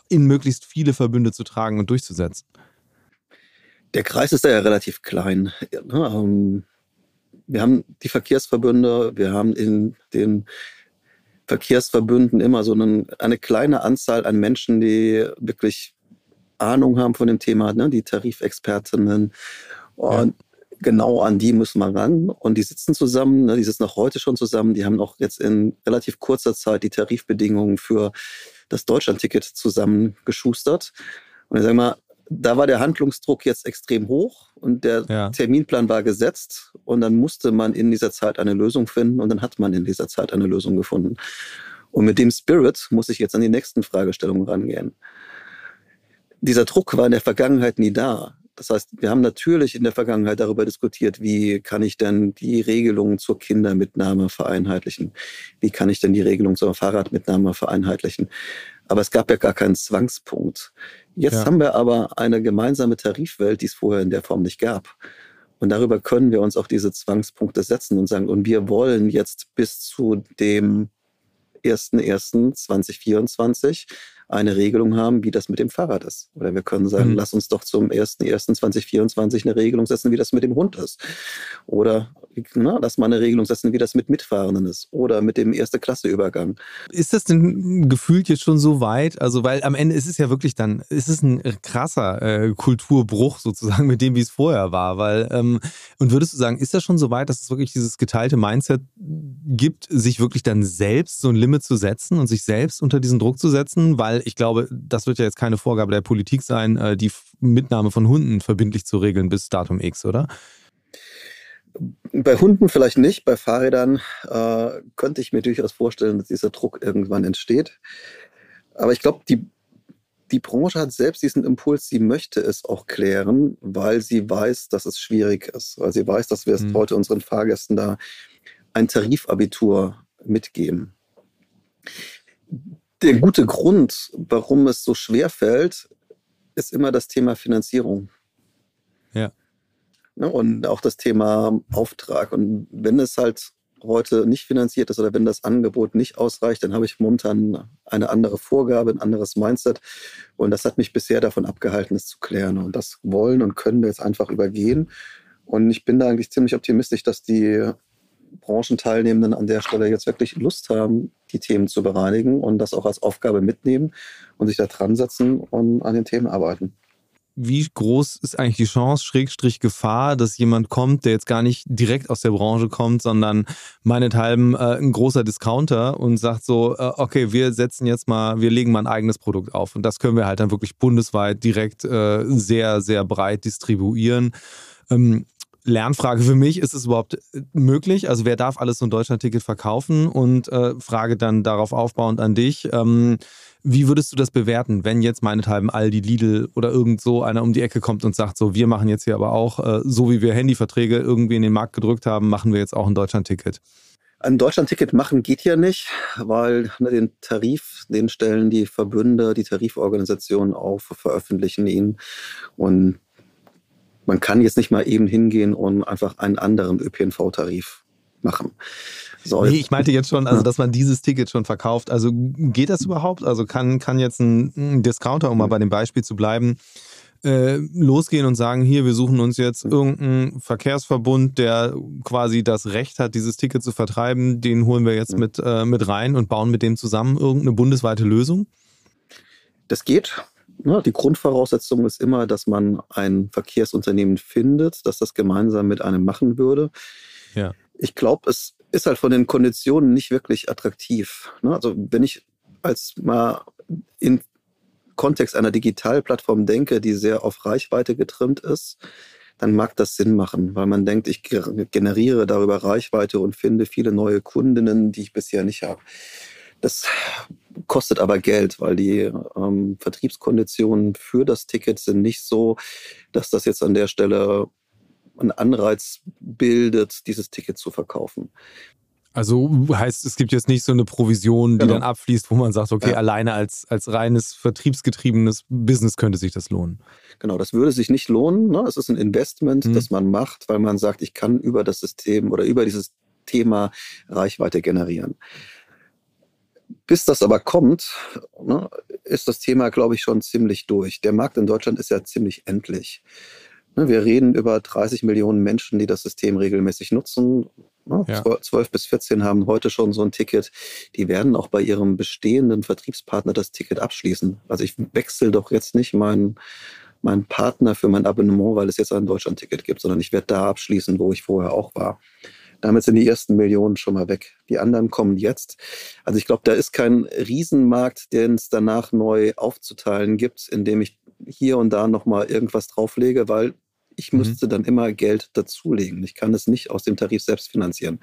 in möglichst viele Verbünde zu tragen und durchzusetzen? Der Kreis ist da ja relativ klein. Ne, ähm, wir haben die Verkehrsverbünde, wir haben in den Verkehrsverbünden immer so einen, eine kleine Anzahl an Menschen, die wirklich Ahnung haben von dem Thema, ne? die Tarifexpertinnen. Und ja. genau an die müssen wir ran. Und die sitzen zusammen, ne? die sitzen auch heute schon zusammen. Die haben auch jetzt in relativ kurzer Zeit die Tarifbedingungen für das Deutschlandticket zusammengeschustert. Und ich sage mal, da war der Handlungsdruck jetzt extrem hoch und der ja. Terminplan war gesetzt und dann musste man in dieser Zeit eine Lösung finden und dann hat man in dieser Zeit eine Lösung gefunden. Und mit dem Spirit muss ich jetzt an die nächsten Fragestellungen rangehen. Dieser Druck war in der Vergangenheit nie da. Das heißt, wir haben natürlich in der Vergangenheit darüber diskutiert, wie kann ich denn die Regelungen zur Kindermitnahme vereinheitlichen? Wie kann ich denn die Regelung zur Fahrradmitnahme vereinheitlichen? Aber es gab ja gar keinen Zwangspunkt. Jetzt ja. haben wir aber eine gemeinsame Tarifwelt, die es vorher in der Form nicht gab. Und darüber können wir uns auch diese Zwangspunkte setzen und sagen, und wir wollen jetzt bis zu dem 1.1.2024 eine Regelung haben, wie das mit dem Fahrrad ist. Oder wir können sagen, mhm. lass uns doch zum 1.1.2024 eine Regelung setzen, wie das mit dem Hund ist. Oder na, lass mal eine Regelung setzen, wie das mit Mitfahrenden ist. Oder mit dem Erste-Klasse-Übergang. Ist das denn gefühlt jetzt schon so weit? Also, weil am Ende ist es ja wirklich dann, ist es ein krasser äh, Kulturbruch sozusagen mit dem, wie es vorher war. Weil, ähm, und würdest du sagen, ist das schon so weit, dass es wirklich dieses geteilte Mindset gibt, sich wirklich dann selbst so ein Limit zu setzen und sich selbst unter diesen Druck zu setzen? Weil ich glaube, das wird ja jetzt keine Vorgabe der Politik sein, äh, die Mitnahme von Hunden verbindlich zu regeln bis Datum X, oder? Bei Hunden vielleicht nicht, bei Fahrrädern äh, könnte ich mir durchaus vorstellen, dass dieser Druck irgendwann entsteht. Aber ich glaube, die, die Branche hat selbst diesen Impuls, sie möchte es auch klären, weil sie weiß, dass es schwierig ist. Weil sie weiß, dass wir es mhm. heute unseren Fahrgästen da ein Tarifabitur mitgeben der gute Grund, warum es so schwer fällt, ist immer das Thema Finanzierung. Ja. Ne, und auch das Thema Auftrag. Und wenn es halt heute nicht finanziert ist oder wenn das Angebot nicht ausreicht, dann habe ich momentan eine andere Vorgabe, ein anderes Mindset. Und das hat mich bisher davon abgehalten, es zu klären. Und das wollen und können wir jetzt einfach übergehen. Und ich bin da eigentlich ziemlich optimistisch, dass die Branchenteilnehmenden an der Stelle jetzt wirklich Lust haben, die Themen zu bereinigen und das auch als Aufgabe mitnehmen und sich da dran setzen und an den Themen arbeiten. Wie groß ist eigentlich die Chance, Schrägstrich Gefahr, dass jemand kommt, der jetzt gar nicht direkt aus der Branche kommt, sondern meinethalben äh, ein großer Discounter und sagt so, äh, okay, wir setzen jetzt mal, wir legen mal ein eigenes Produkt auf. Und das können wir halt dann wirklich bundesweit direkt äh, sehr, sehr breit distribuieren. Ähm, Lernfrage für mich, ist es überhaupt äh, möglich? Also wer darf alles so ein Deutschland-Ticket verkaufen? Und äh, Frage dann darauf aufbauend an dich. Ähm, wie würdest du das bewerten, wenn jetzt meinethalben Aldi, Lidl oder irgend so einer um die Ecke kommt und sagt, so, wir machen jetzt hier aber auch, äh, so wie wir Handyverträge irgendwie in den Markt gedrückt haben, machen wir jetzt auch ein Deutschland-Ticket? Ein Deutschland-Ticket machen geht ja nicht, weil ne, den Tarif, den stellen die Verbünde, die Tariforganisationen auf, veröffentlichen ihn. Und man kann jetzt nicht mal eben hingehen und einfach einen anderen ÖPNV-Tarif machen. So, nee, ich meinte jetzt schon, also dass man dieses Ticket schon verkauft. Also geht das überhaupt? Also kann, kann jetzt ein, ein Discounter, um mal bei dem Beispiel zu bleiben, äh, losgehen und sagen, hier, wir suchen uns jetzt irgendeinen Verkehrsverbund, der quasi das Recht hat, dieses Ticket zu vertreiben, den holen wir jetzt mit, äh, mit rein und bauen mit dem zusammen irgendeine bundesweite Lösung? Das geht die Grundvoraussetzung ist immer, dass man ein Verkehrsunternehmen findet, das das gemeinsam mit einem machen würde. Ja. Ich glaube, es ist halt von den Konditionen nicht wirklich attraktiv. Ne? Also wenn ich als mal in Kontext einer Digitalplattform denke, die sehr auf Reichweite getrimmt ist, dann mag das Sinn machen, weil man denkt, ich generiere darüber Reichweite und finde viele neue Kundinnen, die ich bisher nicht habe. Das kostet aber Geld, weil die ähm, Vertriebskonditionen für das Ticket sind nicht so, dass das jetzt an der Stelle einen Anreiz bildet, dieses Ticket zu verkaufen. Also heißt, es gibt jetzt nicht so eine Provision, die genau. dann abfließt, wo man sagt, okay, ja. alleine als, als reines vertriebsgetriebenes Business könnte sich das lohnen. Genau, das würde sich nicht lohnen. Ne? Es ist ein Investment, mhm. das man macht, weil man sagt, ich kann über das System oder über dieses Thema Reichweite generieren. Bis das aber kommt, ne, ist das Thema, glaube ich, schon ziemlich durch. Der Markt in Deutschland ist ja ziemlich endlich. Ne, wir reden über 30 Millionen Menschen, die das System regelmäßig nutzen. Ne, ja. 12 bis 14 haben heute schon so ein Ticket. Die werden auch bei ihrem bestehenden Vertriebspartner das Ticket abschließen. Also ich wechsle doch jetzt nicht meinen meinen Partner für mein Abonnement, weil es jetzt ein Deutschland-Ticket gibt, sondern ich werde da abschließen, wo ich vorher auch war. Damit sind die ersten Millionen schon mal weg. Die anderen kommen jetzt. Also ich glaube, da ist kein Riesenmarkt, den es danach neu aufzuteilen gibt, indem ich hier und da nochmal irgendwas drauflege, weil ich mhm. müsste dann immer Geld dazulegen. Ich kann es nicht aus dem Tarif selbst finanzieren.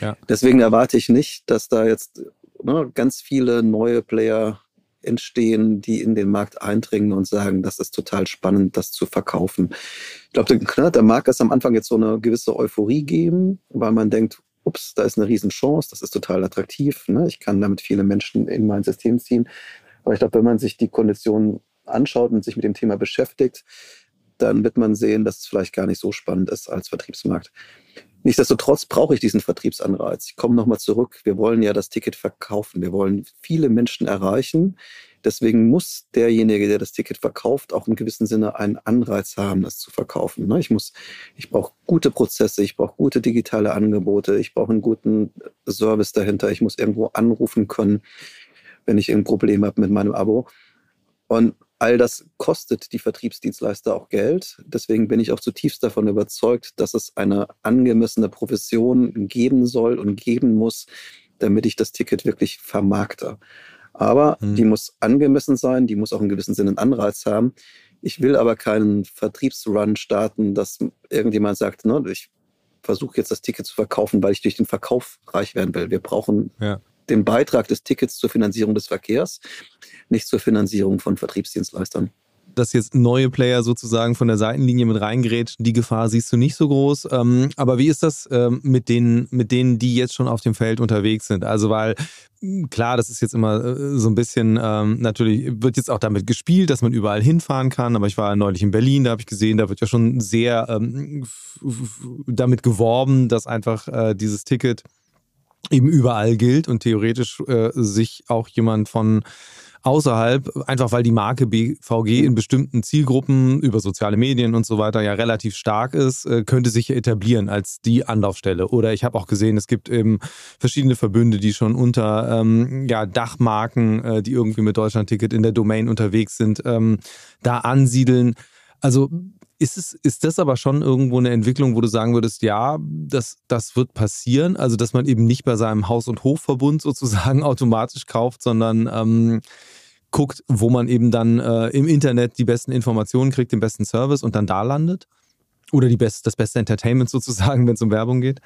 Ja. Deswegen erwarte ich nicht, dass da jetzt ne, ganz viele neue Player entstehen, die in den Markt eindringen und sagen, das ist total spannend, das zu verkaufen. Ich glaube, da, da mag es am Anfang jetzt so eine gewisse Euphorie geben, weil man denkt, ups, da ist eine Riesenchance, das ist total attraktiv, ne? ich kann damit viele Menschen in mein System ziehen. Aber ich glaube, wenn man sich die Konditionen anschaut und sich mit dem Thema beschäftigt, dann wird man sehen, dass es vielleicht gar nicht so spannend ist als Vertriebsmarkt. Nichtsdestotrotz brauche ich diesen Vertriebsanreiz. Ich komme nochmal zurück. Wir wollen ja das Ticket verkaufen. Wir wollen viele Menschen erreichen. Deswegen muss derjenige, der das Ticket verkauft, auch im gewissen Sinne einen Anreiz haben, das zu verkaufen. Ne? Ich muss, ich brauche gute Prozesse, ich brauche gute digitale Angebote, ich brauche einen guten Service dahinter. Ich muss irgendwo anrufen können, wenn ich ein Problem habe mit meinem Abo. Und All das kostet die Vertriebsdienstleister auch Geld. Deswegen bin ich auch zutiefst davon überzeugt, dass es eine angemessene Profession geben soll und geben muss, damit ich das Ticket wirklich vermarkte. Aber mhm. die muss angemessen sein, die muss auch in gewissem Sinne einen Anreiz haben. Ich will aber keinen Vertriebsrun starten, dass irgendjemand sagt, ne, ich versuche jetzt das Ticket zu verkaufen, weil ich durch den Verkauf reich werden will. Wir brauchen ja den Beitrag des Tickets zur Finanzierung des Verkehrs, nicht zur Finanzierung von Vertriebsdienstleistern. Dass jetzt neue Player sozusagen von der Seitenlinie mit reingerätschen, die Gefahr siehst du nicht so groß. Ähm, aber wie ist das ähm, mit, denen, mit denen, die jetzt schon auf dem Feld unterwegs sind? Also, weil klar, das ist jetzt immer äh, so ein bisschen, ähm, natürlich wird jetzt auch damit gespielt, dass man überall hinfahren kann. Aber ich war neulich in Berlin, da habe ich gesehen, da wird ja schon sehr damit geworben, dass einfach äh, dieses Ticket eben überall gilt und theoretisch äh, sich auch jemand von außerhalb, einfach weil die Marke BVG in bestimmten Zielgruppen über soziale Medien und so weiter ja relativ stark ist, äh, könnte sich etablieren als die Anlaufstelle. Oder ich habe auch gesehen, es gibt eben verschiedene Verbünde, die schon unter ähm, ja, Dachmarken, äh, die irgendwie mit Deutschland-Ticket in der Domain unterwegs sind, ähm, da ansiedeln. Also ist, es, ist das aber schon irgendwo eine Entwicklung, wo du sagen würdest, ja, das, das wird passieren? Also, dass man eben nicht bei seinem Haus- und Hofverbund sozusagen automatisch kauft, sondern ähm, guckt, wo man eben dann äh, im Internet die besten Informationen kriegt, den besten Service und dann da landet? Oder die best, das beste Entertainment sozusagen, wenn es um Werbung geht?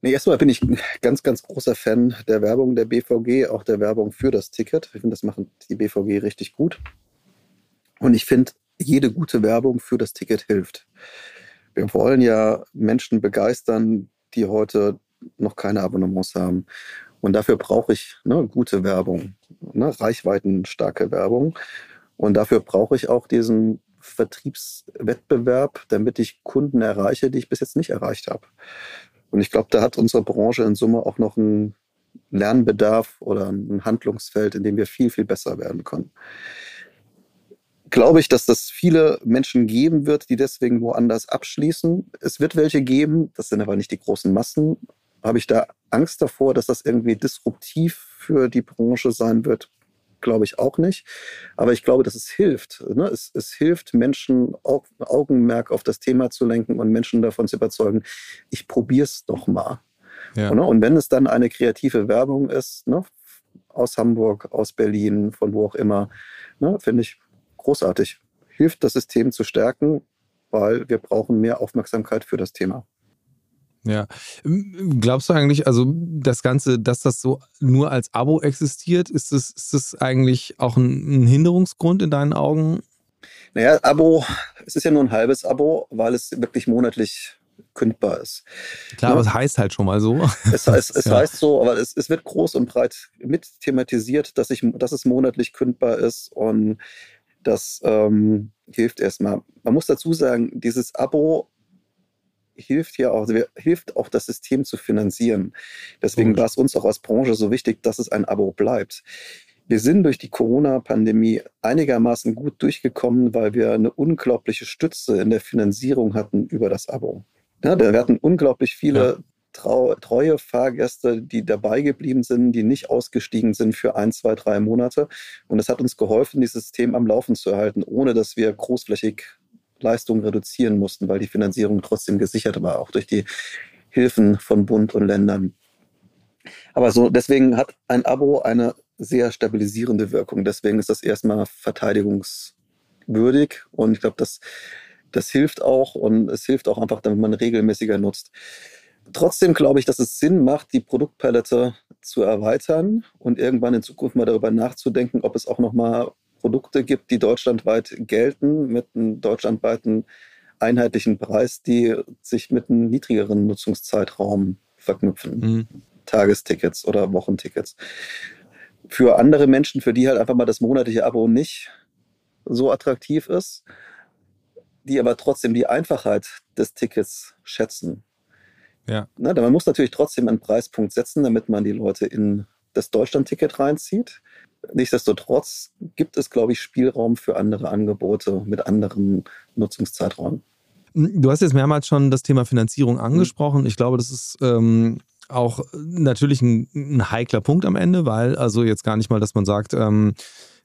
Nee, erstmal bin ich ganz, ganz großer Fan der Werbung der BVG, auch der Werbung für das Ticket. Ich finde, das machen die BVG richtig gut. Und ich finde, jede gute Werbung für das Ticket hilft. Wir wollen ja Menschen begeistern, die heute noch keine Abonnements haben. Und dafür brauche ich ne, gute Werbung, ne, reichweitenstarke Werbung. Und dafür brauche ich auch diesen Vertriebswettbewerb, damit ich Kunden erreiche, die ich bis jetzt nicht erreicht habe. Und ich glaube, da hat unsere Branche in Summe auch noch einen Lernbedarf oder ein Handlungsfeld, in dem wir viel, viel besser werden können glaube ich, dass das viele Menschen geben wird, die deswegen woanders abschließen. Es wird welche geben, das sind aber nicht die großen Massen. Habe ich da Angst davor, dass das irgendwie disruptiv für die Branche sein wird? Glaube ich auch nicht. Aber ich glaube, dass es hilft. Ne? Es, es hilft, Menschen Augenmerk auf das Thema zu lenken und Menschen davon zu überzeugen, ich probiere es doch mal. Ja. Ne? Und wenn es dann eine kreative Werbung ist, ne? aus Hamburg, aus Berlin, von wo auch immer, ne? finde ich, großartig. Hilft das System zu stärken, weil wir brauchen mehr Aufmerksamkeit für das Thema. Ja. Glaubst du eigentlich, also das Ganze, dass das so nur als Abo existiert, ist das, ist das eigentlich auch ein, ein Hinderungsgrund in deinen Augen? Naja, Abo, es ist ja nur ein halbes Abo, weil es wirklich monatlich kündbar ist. Klar, ja. aber es heißt halt schon mal so. Es, es, es ja. heißt so, aber es, es wird groß und breit mit thematisiert, dass, ich, dass es monatlich kündbar ist und das ähm, hilft erstmal. Man muss dazu sagen, dieses Abo hilft ja auch, hilft auch das System zu finanzieren. Deswegen Gut. war es uns auch als Branche so wichtig, dass es ein Abo bleibt. Wir sind durch die Corona-Pandemie einigermaßen gut durchgekommen, weil wir eine unglaubliche Stütze in der Finanzierung hatten über das Abo. Ja, wir hatten unglaublich viele ja trau treue Fahrgäste, die dabei geblieben sind, die nicht ausgestiegen sind für ein, zwei, drei Monate. Und es hat uns geholfen, dieses System am Laufen zu erhalten, ohne dass wir großflächig Leistungen reduzieren mussten, weil die Finanzierung trotzdem gesichert war, auch durch die Hilfen von Bund und Ländern. Aber so, deswegen hat ein Abo eine sehr stabilisierende Wirkung. Deswegen ist das erstmal verteidigungswürdig. Und ich glaube, das, das hilft auch und es hilft auch einfach, damit man regelmäßiger nutzt. Trotzdem glaube ich, dass es Sinn macht, die Produktpalette zu erweitern und irgendwann in Zukunft mal darüber nachzudenken, ob es auch nochmal Produkte gibt, die deutschlandweit gelten, mit einem deutschlandweiten einheitlichen Preis, die sich mit einem niedrigeren Nutzungszeitraum verknüpfen. Mhm. Tagestickets oder Wochentickets. Für andere Menschen, für die halt einfach mal das monatliche Abo nicht so attraktiv ist, die aber trotzdem die Einfachheit des Tickets schätzen. Ja. Na, man muss natürlich trotzdem einen Preispunkt setzen, damit man die Leute in das Deutschland-Ticket reinzieht. Nichtsdestotrotz gibt es, glaube ich, Spielraum für andere Angebote mit anderen Nutzungszeiträumen. Du hast jetzt mehrmals schon das Thema Finanzierung angesprochen. Ich glaube, das ist ähm, auch natürlich ein, ein, heikler Punkt am Ende, weil also jetzt gar nicht mal, dass man sagt, ähm,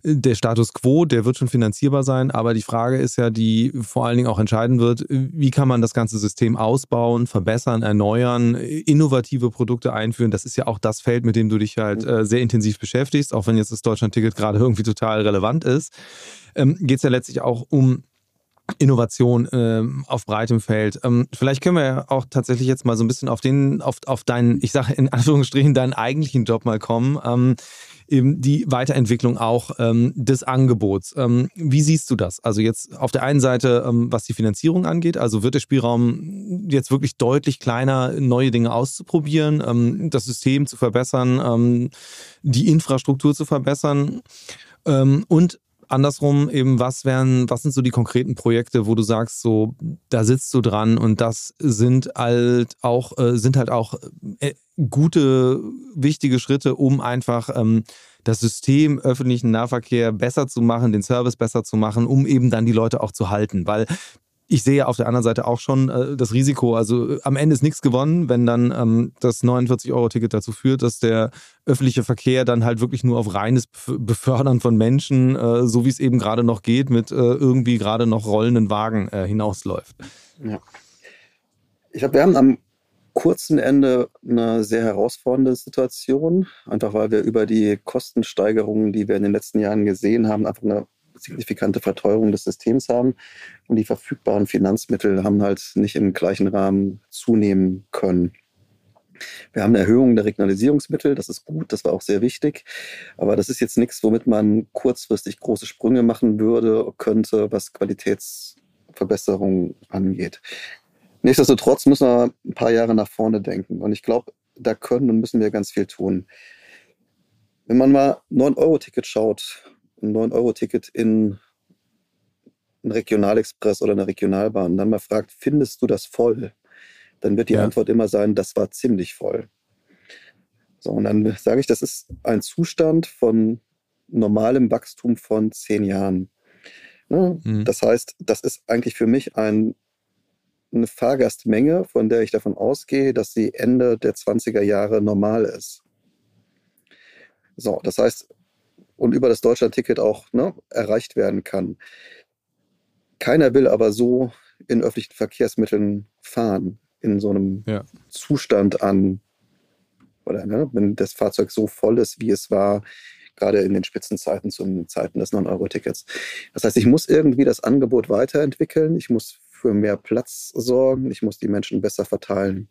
der Status quo, der wird schon finanzierbar sein, aber die Frage ist ja, die vor allen Dingen auch entscheiden wird, wie kann man das ganze System ausbauen, verbessern, erneuern, innovative Produkte einführen. Das ist ja auch das Feld, mit dem du dich halt äh, sehr intensiv beschäftigst, auch wenn jetzt das Deutschland-Ticket gerade irgendwie total relevant ist. Ähm, Geht es ja letztlich auch um Innovation äh, auf breitem Feld. Ähm, vielleicht können wir ja auch tatsächlich jetzt mal so ein bisschen auf den, auf, auf deinen, ich sage in Anführungsstrichen, deinen eigentlichen Job mal kommen. Ähm, eben die Weiterentwicklung auch ähm, des Angebots. Ähm, wie siehst du das? Also jetzt auf der einen Seite, ähm, was die Finanzierung angeht, also wird der Spielraum jetzt wirklich deutlich kleiner, neue Dinge auszuprobieren, ähm, das System zu verbessern, ähm, die Infrastruktur zu verbessern ähm, und andersrum eben, was wären, was sind so die konkreten Projekte, wo du sagst, so, da sitzt du dran und das sind halt auch, äh, sind halt auch äh, gute, wichtige Schritte, um einfach ähm, das System öffentlichen Nahverkehr besser zu machen, den Service besser zu machen, um eben dann die Leute auch zu halten. Weil ich sehe auf der anderen Seite auch schon äh, das Risiko. Also äh, am Ende ist nichts gewonnen, wenn dann ähm, das 49-Euro-Ticket dazu führt, dass der öffentliche Verkehr dann halt wirklich nur auf reines Befördern von Menschen, äh, so wie es eben gerade noch geht, mit äh, irgendwie gerade noch rollenden Wagen äh, hinausläuft. Ja. Ich glaube, wir haben am kurzen Ende eine sehr herausfordernde Situation, einfach weil wir über die Kostensteigerungen, die wir in den letzten Jahren gesehen haben, einfach eine signifikante Verteuerung des Systems haben und die verfügbaren Finanzmittel haben halt nicht im gleichen Rahmen zunehmen können. Wir haben eine Erhöhung der Regionalisierungsmittel, das ist gut, das war auch sehr wichtig, aber das ist jetzt nichts, womit man kurzfristig große Sprünge machen würde, könnte, was Qualitätsverbesserung angeht. Nichtsdestotrotz müssen wir ein paar Jahre nach vorne denken und ich glaube, da können und müssen wir ganz viel tun. Wenn man mal 9-Euro-Ticket schaut, ein 9-Euro-Ticket in einen Regionalexpress oder eine Regionalbahn, dann mal fragt, findest du das voll? Dann wird die ja. Antwort immer sein, das war ziemlich voll. So, und dann sage ich, das ist ein Zustand von normalem Wachstum von zehn Jahren. Ne? Mhm. Das heißt, das ist eigentlich für mich ein, eine Fahrgastmenge, von der ich davon ausgehe, dass sie Ende der 20er Jahre normal ist. So, das heißt, und über das Deutschland-Ticket auch ne, erreicht werden kann. Keiner will aber so in öffentlichen Verkehrsmitteln fahren, in so einem ja. Zustand an, oder ne, wenn das Fahrzeug so voll ist, wie es war, gerade in den Spitzenzeiten zu Zeiten des 9-Euro-Tickets. Das heißt, ich muss irgendwie das Angebot weiterentwickeln, ich muss für mehr Platz sorgen, ich muss die Menschen besser verteilen.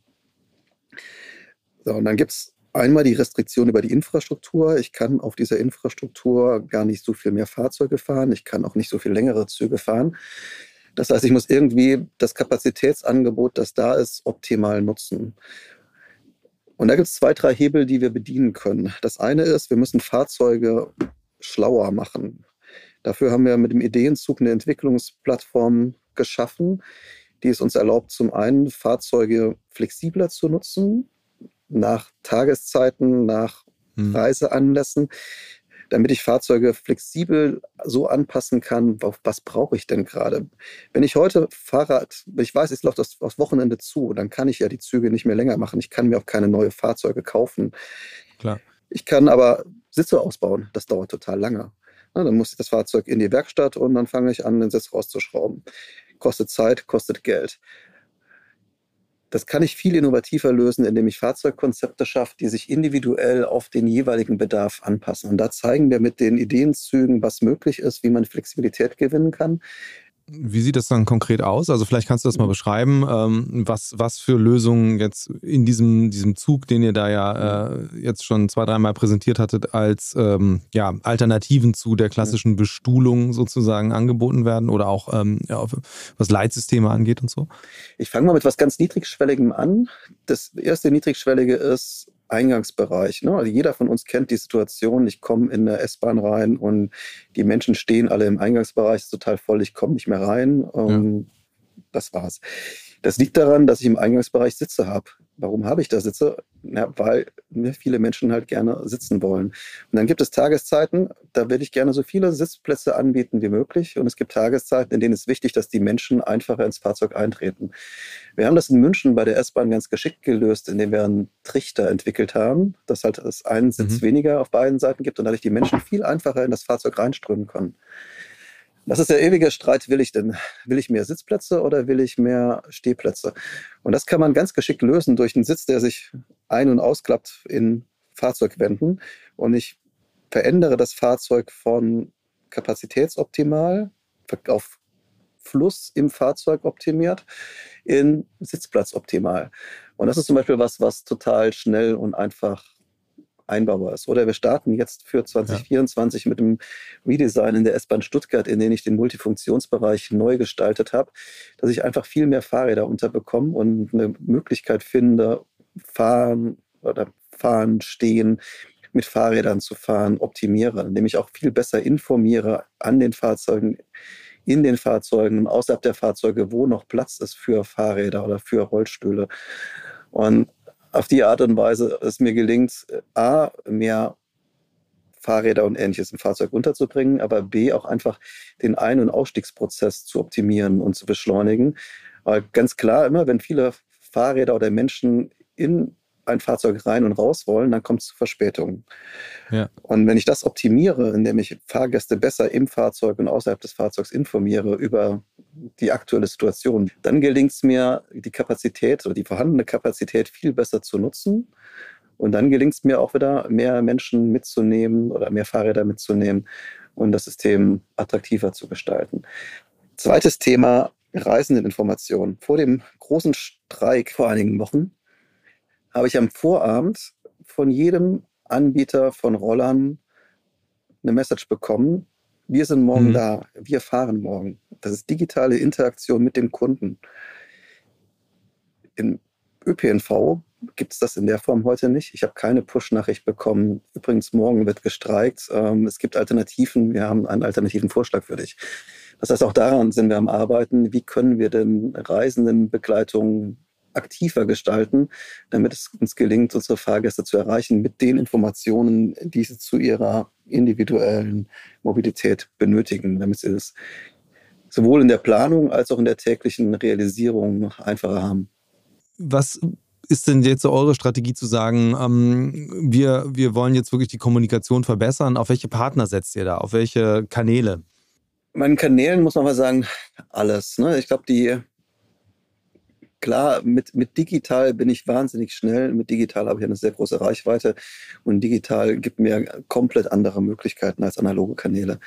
So, und dann gibt es Einmal die Restriktion über die Infrastruktur. Ich kann auf dieser Infrastruktur gar nicht so viel mehr Fahrzeuge fahren. Ich kann auch nicht so viel längere Züge fahren. Das heißt, ich muss irgendwie das Kapazitätsangebot, das da ist, optimal nutzen. Und da gibt es zwei, drei Hebel, die wir bedienen können. Das eine ist, wir müssen Fahrzeuge schlauer machen. Dafür haben wir mit dem Ideenzug eine Entwicklungsplattform geschaffen, die es uns erlaubt, zum einen Fahrzeuge flexibler zu nutzen, nach Tageszeiten, nach hm. Reiseanlässen, damit ich Fahrzeuge flexibel so anpassen kann, was brauche ich denn gerade. Wenn ich heute Fahrrad, ich weiß, es läuft das aufs Wochenende zu, dann kann ich ja die Züge nicht mehr länger machen. Ich kann mir auch keine neue Fahrzeuge kaufen. Klar. Ich kann aber Sitze ausbauen. Das dauert total lange. Na, dann muss ich das Fahrzeug in die Werkstatt und dann fange ich an, den Sitz rauszuschrauben. Kostet Zeit, kostet Geld. Das kann ich viel innovativer lösen, indem ich Fahrzeugkonzepte schaffe, die sich individuell auf den jeweiligen Bedarf anpassen. Und da zeigen wir mit den Ideenzügen, was möglich ist, wie man Flexibilität gewinnen kann. Wie sieht das dann konkret aus? Also vielleicht kannst du das mal mhm. beschreiben, ähm, was, was für Lösungen jetzt in diesem, diesem Zug, den ihr da ja äh, jetzt schon zwei, dreimal präsentiert hattet, als ähm, ja, Alternativen zu der klassischen Bestuhlung sozusagen angeboten werden oder auch ähm, ja, was Leitsysteme angeht und so? Ich fange mal mit was ganz Niedrigschwelligem an. Das erste Niedrigschwellige ist Eingangsbereich. Ne? Also jeder von uns kennt die Situation, ich komme in der S-Bahn rein und die Menschen stehen alle im Eingangsbereich, ist total voll, ich komme nicht mehr rein. Ähm, das war's. Das liegt daran, dass ich im Eingangsbereich Sitze habe. Warum habe ich da Sitze? Ja, weil viele Menschen halt gerne sitzen wollen. Und dann gibt es Tageszeiten, da will ich gerne so viele Sitzplätze anbieten wie möglich. Und es gibt Tageszeiten, in denen es wichtig, dass die Menschen einfacher ins Fahrzeug eintreten. Wir haben das in München bei der S-Bahn ganz geschickt gelöst, indem wir einen Trichter entwickelt haben, dass halt es einen Sitz mhm. weniger auf beiden Seiten gibt und dadurch die Menschen viel einfacher in das Fahrzeug reinströmen können. Das ist der ewige Streit, will ich denn, will ich mehr Sitzplätze oder will ich mehr Stehplätze? Und das kann man ganz geschickt lösen durch einen Sitz, der sich ein- und ausklappt in Fahrzeugwänden. Und ich verändere das Fahrzeug von kapazitätsoptimal auf Fluss im Fahrzeug optimiert in Sitzplatz optimal. Und das ist zum Beispiel was, was total schnell und einfach einbaubar ist. Oder wir starten jetzt für 2024 ja. mit dem Redesign in der S-Bahn Stuttgart, in dem ich den Multifunktionsbereich neu gestaltet habe, dass ich einfach viel mehr Fahrräder unterbekomme und eine Möglichkeit finde, fahren oder fahren, stehen, mit Fahrrädern zu fahren, optimiere, indem ich auch viel besser informiere an den Fahrzeugen, in den Fahrzeugen außerhalb der Fahrzeuge, wo noch Platz ist für Fahrräder oder für Rollstühle. Und auf die Art und Weise es mir gelingt, A, mehr Fahrräder und ähnliches im Fahrzeug unterzubringen, aber B, auch einfach den Ein- und Ausstiegsprozess zu optimieren und zu beschleunigen. Aber ganz klar, immer wenn viele Fahrräder oder Menschen in ein Fahrzeug rein und raus wollen, dann kommt es zu Verspätungen. Ja. Und wenn ich das optimiere, indem ich Fahrgäste besser im Fahrzeug und außerhalb des Fahrzeugs informiere über die aktuelle Situation, dann gelingt es mir, die Kapazität oder die vorhandene Kapazität viel besser zu nutzen. Und dann gelingt es mir auch wieder, mehr Menschen mitzunehmen oder mehr Fahrräder mitzunehmen und das System attraktiver zu gestalten. Zweites Thema, Reisendeninformation. Vor dem großen Streik vor einigen Wochen habe ich am Vorabend von jedem Anbieter von Rollern eine Message bekommen. Wir sind morgen mhm. da, wir fahren morgen. Das ist digitale Interaktion mit dem Kunden. Im ÖPNV gibt es das in der Form heute nicht. Ich habe keine Push-Nachricht bekommen. Übrigens, morgen wird gestreikt. Ähm, es gibt Alternativen. Wir haben einen alternativen Vorschlag für dich. Das heißt, auch daran sind wir am Arbeiten. Wie können wir denn Reisendenbegleitung aktiver gestalten, damit es uns gelingt, unsere Fahrgäste zu erreichen mit den Informationen, die sie zu ihrer individuellen Mobilität benötigen, damit sie es sowohl in der Planung als auch in der täglichen Realisierung einfacher haben. Was ist denn jetzt so eure Strategie zu sagen, ähm, wir, wir wollen jetzt wirklich die Kommunikation verbessern? Auf welche Partner setzt ihr da? Auf welche Kanäle? Meinen Kanälen muss man mal sagen, alles. Ne? Ich glaube, die klar, mit, mit digital bin ich wahnsinnig schnell. Mit digital habe ich eine sehr große Reichweite und digital gibt mir komplett andere Möglichkeiten als analoge Kanäle.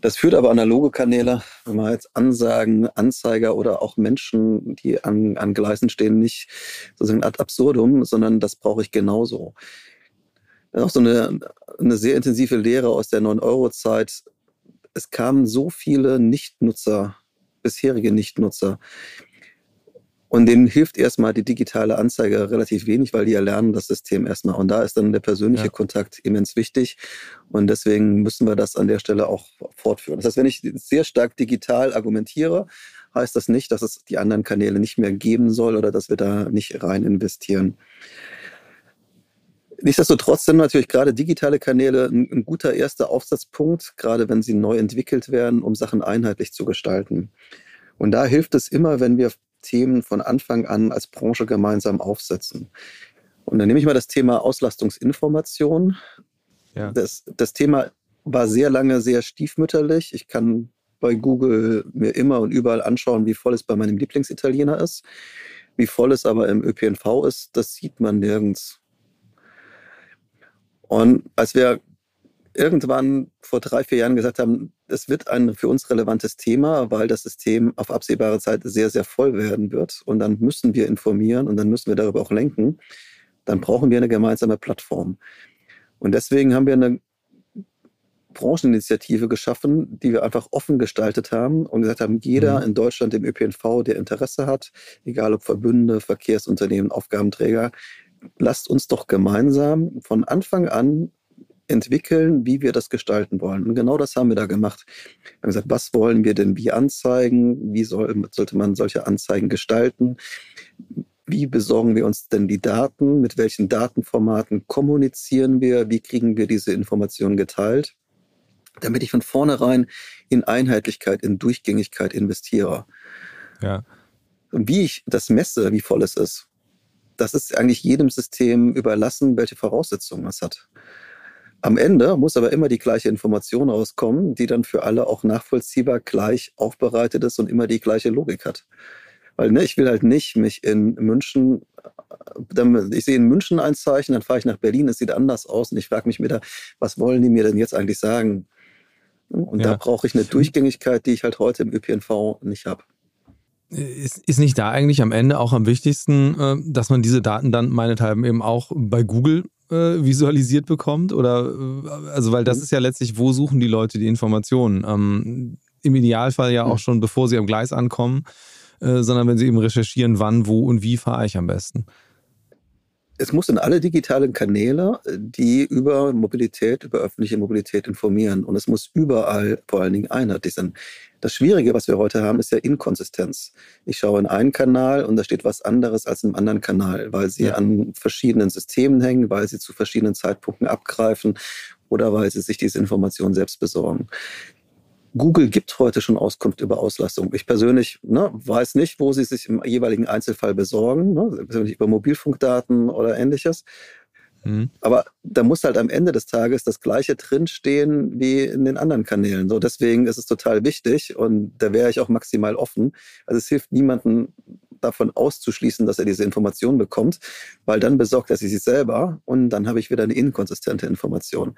Das führt aber analoge Kanäle, wenn man jetzt Ansagen, Anzeiger oder auch Menschen, die an, an Gleisen stehen, nicht sozusagen ad absurdum, sondern das brauche ich genauso. Dann auch so eine, eine sehr intensive Lehre aus der 9-Euro-Zeit. Es kamen so viele Nichtnutzer, bisherige Nichtnutzer, und denen hilft erstmal die digitale Anzeige relativ wenig, weil die erlernen das System erstmal. Und da ist dann der persönliche ja. Kontakt immens wichtig. Und deswegen müssen wir das an der Stelle auch fortführen. Das heißt, wenn ich sehr stark digital argumentiere, heißt das nicht, dass es die anderen Kanäle nicht mehr geben soll oder dass wir da nicht rein investieren. Nichtsdestotrotz sind natürlich gerade digitale Kanäle ein, ein, guter erster Aufsatzpunkt, gerade wenn sie neu entwickelt werden, um Sachen einheitlich zu gestalten. Und da hilft es immer, wenn wir Themen von Anfang an als Branche gemeinsam aufsetzen. Und dann nehme ich mal das Thema Auslastungsinformation. Ja. Das, das Thema war sehr lange sehr stiefmütterlich. Ich kann bei Google mir immer und überall anschauen, wie voll es bei meinem Lieblingsitaliener ist. Wie voll es aber im ÖPNV ist, das sieht man nirgends. Und als wir irgendwann vor drei, vier Jahren gesagt haben, es wird ein für uns relevantes Thema, weil das System auf absehbare Zeit sehr, sehr voll werden wird. Und dann müssen wir informieren und dann müssen wir darüber auch lenken. Dann brauchen wir eine gemeinsame Plattform. Und deswegen haben wir eine Brancheninitiative geschaffen, die wir einfach offen gestaltet haben und gesagt haben, jeder mhm. in Deutschland im ÖPNV, der Interesse hat, egal ob Verbünde, Verkehrsunternehmen, Aufgabenträger, lasst uns doch gemeinsam von Anfang an entwickeln, wie wir das gestalten wollen. Und genau das haben wir da gemacht. Wir haben gesagt, was wollen wir denn wie anzeigen? Wie soll, sollte man solche Anzeigen gestalten? Wie besorgen wir uns denn die Daten? Mit welchen Datenformaten kommunizieren wir? Wie kriegen wir diese Informationen geteilt? Damit ich von vornherein in Einheitlichkeit, in Durchgängigkeit investiere. Ja. Und wie ich das messe, wie voll es ist, das ist eigentlich jedem System überlassen, welche Voraussetzungen es hat. Am Ende muss aber immer die gleiche Information rauskommen, die dann für alle auch nachvollziehbar gleich aufbereitet ist und immer die gleiche Logik hat. Weil ne, ich will halt nicht mich in München, äh, ich sehe in München ein Zeichen, dann fahre ich nach Berlin, es sieht anders aus und ich frage mich wieder, was wollen die mir denn jetzt eigentlich sagen? Und ja. da brauche ich eine Durchgängigkeit, die ich halt heute im ÖPNV nicht habe. Ist, ist nicht da eigentlich am Ende auch am wichtigsten, äh, dass man diese Daten dann meinethalben eben auch bei Google äh, visualisiert bekommt? Oder äh, also weil das mhm. ist ja letztlich, wo suchen die Leute die Informationen? Ähm, Im Idealfall ja auch mhm. schon, bevor sie am Gleis ankommen, äh, sondern wenn sie eben recherchieren, wann, wo und wie fahre ich am besten es muss in alle digitalen Kanäle, die über Mobilität, über öffentliche Mobilität informieren. Und es muss überall vor allen Dingen einheitlich sein. Das Schwierige, was wir heute haben, ist ja Inkonsistenz. Ich schaue in einen Kanal und da steht was anderes als im anderen Kanal, weil sie ja. an verschiedenen Systemen hängen, weil sie zu verschiedenen Zeitpunkten abgreifen oder weil sie sich diese Information selbst besorgen. Google gibt heute schon Auskunft über Auslastung. Ich persönlich ne, weiß nicht, wo sie sich im jeweiligen Einzelfall besorgen, ne, über Mobilfunkdaten oder ähnliches. Mhm. Aber da muss halt am Ende des Tages das Gleiche drinstehen wie in den anderen Kanälen. So, deswegen ist es total wichtig und da wäre ich auch maximal offen. Also es hilft niemandem davon auszuschließen, dass er diese Information bekommt, weil dann besorgt er sie sich selber und dann habe ich wieder eine inkonsistente Information.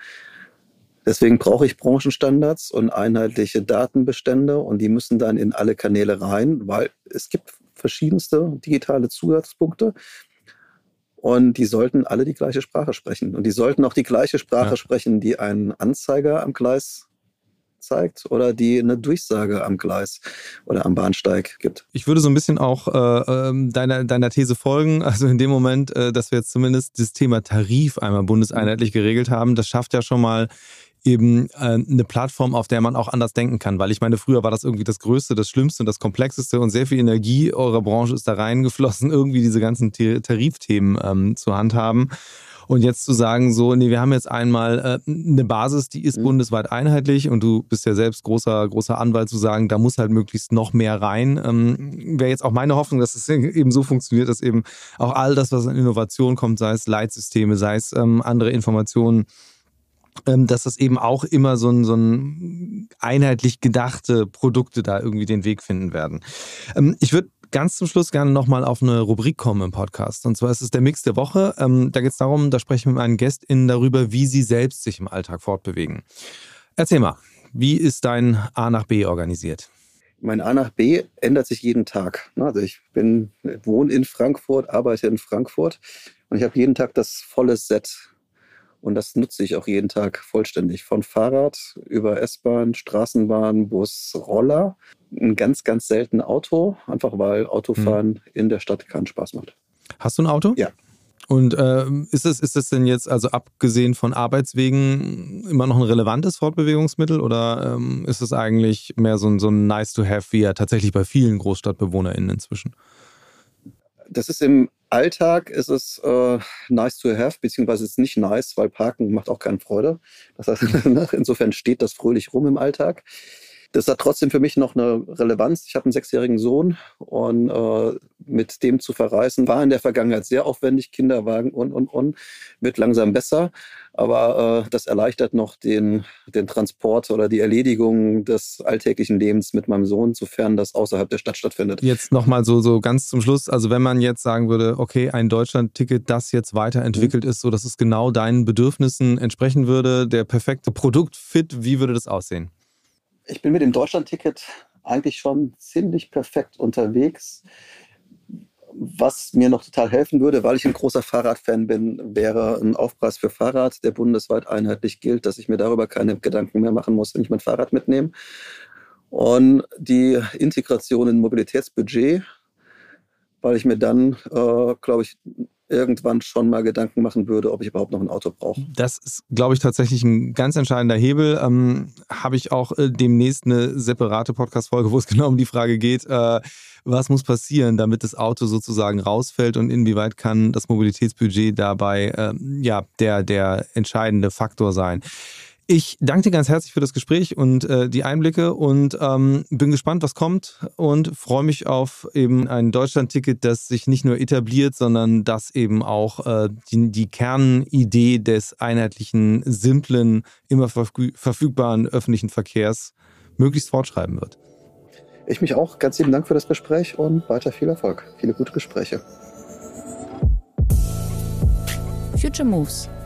Deswegen brauche ich Branchenstandards und einheitliche Datenbestände und die müssen dann in alle Kanäle rein, weil es gibt verschiedenste digitale Zusatzpunkte und die sollten alle die gleiche Sprache sprechen. Und die sollten auch die gleiche Sprache ja. sprechen, die ein Anzeiger am Gleis zeigt oder die eine Durchsage am Gleis oder am Bahnsteig gibt. Ich würde so ein bisschen auch äh, ähm, deiner, deiner These folgen. Also in dem Moment, äh, dass wir jetzt zumindest das Thema Tarif einmal bundeseinheitlich geregelt haben, das schafft ja schon mal eben äh, eine Plattform, auf der man auch anders denken kann. Weil ich meine, früher war das irgendwie das Größte, das Schlimmste und das Komplexeste und sehr viel Energie eurer Branche ist da reingeflossen, irgendwie diese ganzen Tarifthemen ähm, zu handhaben. Und jetzt zu sagen, so, nee, wir haben jetzt einmal äh, eine Basis, die ist mhm. bundesweit einheitlich und du bist ja selbst großer, großer Anwalt zu sagen, da muss halt möglichst noch mehr rein. Ähm, Wäre jetzt auch meine Hoffnung, dass es eben so funktioniert, dass eben auch all das, was an Innovation kommt, sei es Leitsysteme, sei es ähm, andere Informationen, dass das eben auch immer so ein, so ein einheitlich gedachte Produkte da irgendwie den Weg finden werden. Ähm, ich würde ganz zum Schluss gerne nochmal auf eine Rubrik kommen im Podcast. Und zwar ist es der Mix der Woche. Ähm, da geht es darum, da sprechen wir mit meinen GästInnen darüber, wie sie selbst sich im Alltag fortbewegen. Erzähl mal, wie ist dein A nach B organisiert? Mein A nach B ändert sich jeden Tag. Also ich bin, wohne in Frankfurt, arbeite in Frankfurt und ich habe jeden Tag das volle Set und das nutze ich auch jeden Tag vollständig. Von Fahrrad über S-Bahn, Straßenbahn, Bus, Roller. Ein ganz, ganz selten Auto, einfach weil Autofahren mhm. in der Stadt keinen Spaß macht. Hast du ein Auto? Ja. Und äh, ist, es, ist es denn jetzt, also abgesehen von Arbeitswegen, immer noch ein relevantes Fortbewegungsmittel oder ähm, ist es eigentlich mehr so ein, so ein Nice-to-Have, wie ja tatsächlich bei vielen GroßstadtbewohnerInnen inzwischen? Das ist im Alltag ist es äh, nice to have, beziehungsweise ist nicht nice, weil Parken macht auch keine Freude. Das heißt, ne, insofern steht das fröhlich rum im Alltag. Das hat trotzdem für mich noch eine Relevanz. Ich habe einen sechsjährigen Sohn und äh, mit dem zu verreisen war in der Vergangenheit sehr aufwendig. Kinderwagen und, und, und. Wird langsam besser. Aber äh, das erleichtert noch den, den Transport oder die Erledigung des alltäglichen Lebens mit meinem Sohn, sofern das außerhalb der Stadt stattfindet. Jetzt nochmal so, so ganz zum Schluss. Also wenn man jetzt sagen würde, okay, ein Deutschland-Ticket, das jetzt weiterentwickelt mhm. ist, so dass es genau deinen Bedürfnissen entsprechen würde, der perfekte Produktfit, wie würde das aussehen? Ich bin mit dem Deutschland-Ticket eigentlich schon ziemlich perfekt unterwegs. Was mir noch total helfen würde, weil ich ein großer Fahrradfan bin, wäre ein Aufpreis für Fahrrad, der bundesweit einheitlich gilt, dass ich mir darüber keine Gedanken mehr machen muss, wenn ich mein Fahrrad mitnehme. Und die Integration in Mobilitätsbudget, weil ich mir dann, äh, glaube ich, irgendwann schon mal Gedanken machen würde, ob ich überhaupt noch ein Auto brauche. Das ist, glaube ich, tatsächlich ein ganz entscheidender Hebel. Ähm, Habe ich auch äh, demnächst eine separate Podcast-Folge, wo es genau um die Frage geht, äh, was muss passieren, damit das Auto sozusagen rausfällt und inwieweit kann das Mobilitätsbudget dabei äh, ja, der, der entscheidende Faktor sein. Ich danke dir ganz herzlich für das Gespräch und äh, die Einblicke und ähm, bin gespannt, was kommt und freue mich auf eben ein Deutschland-Ticket, das sich nicht nur etabliert, sondern das eben auch äh, die, die Kernidee des einheitlichen, simplen, immer verfügbaren öffentlichen Verkehrs möglichst fortschreiben wird. Ich mich auch. Ganz lieben Dank für das Gespräch und weiter viel Erfolg. Viele gute Gespräche. Future Moves,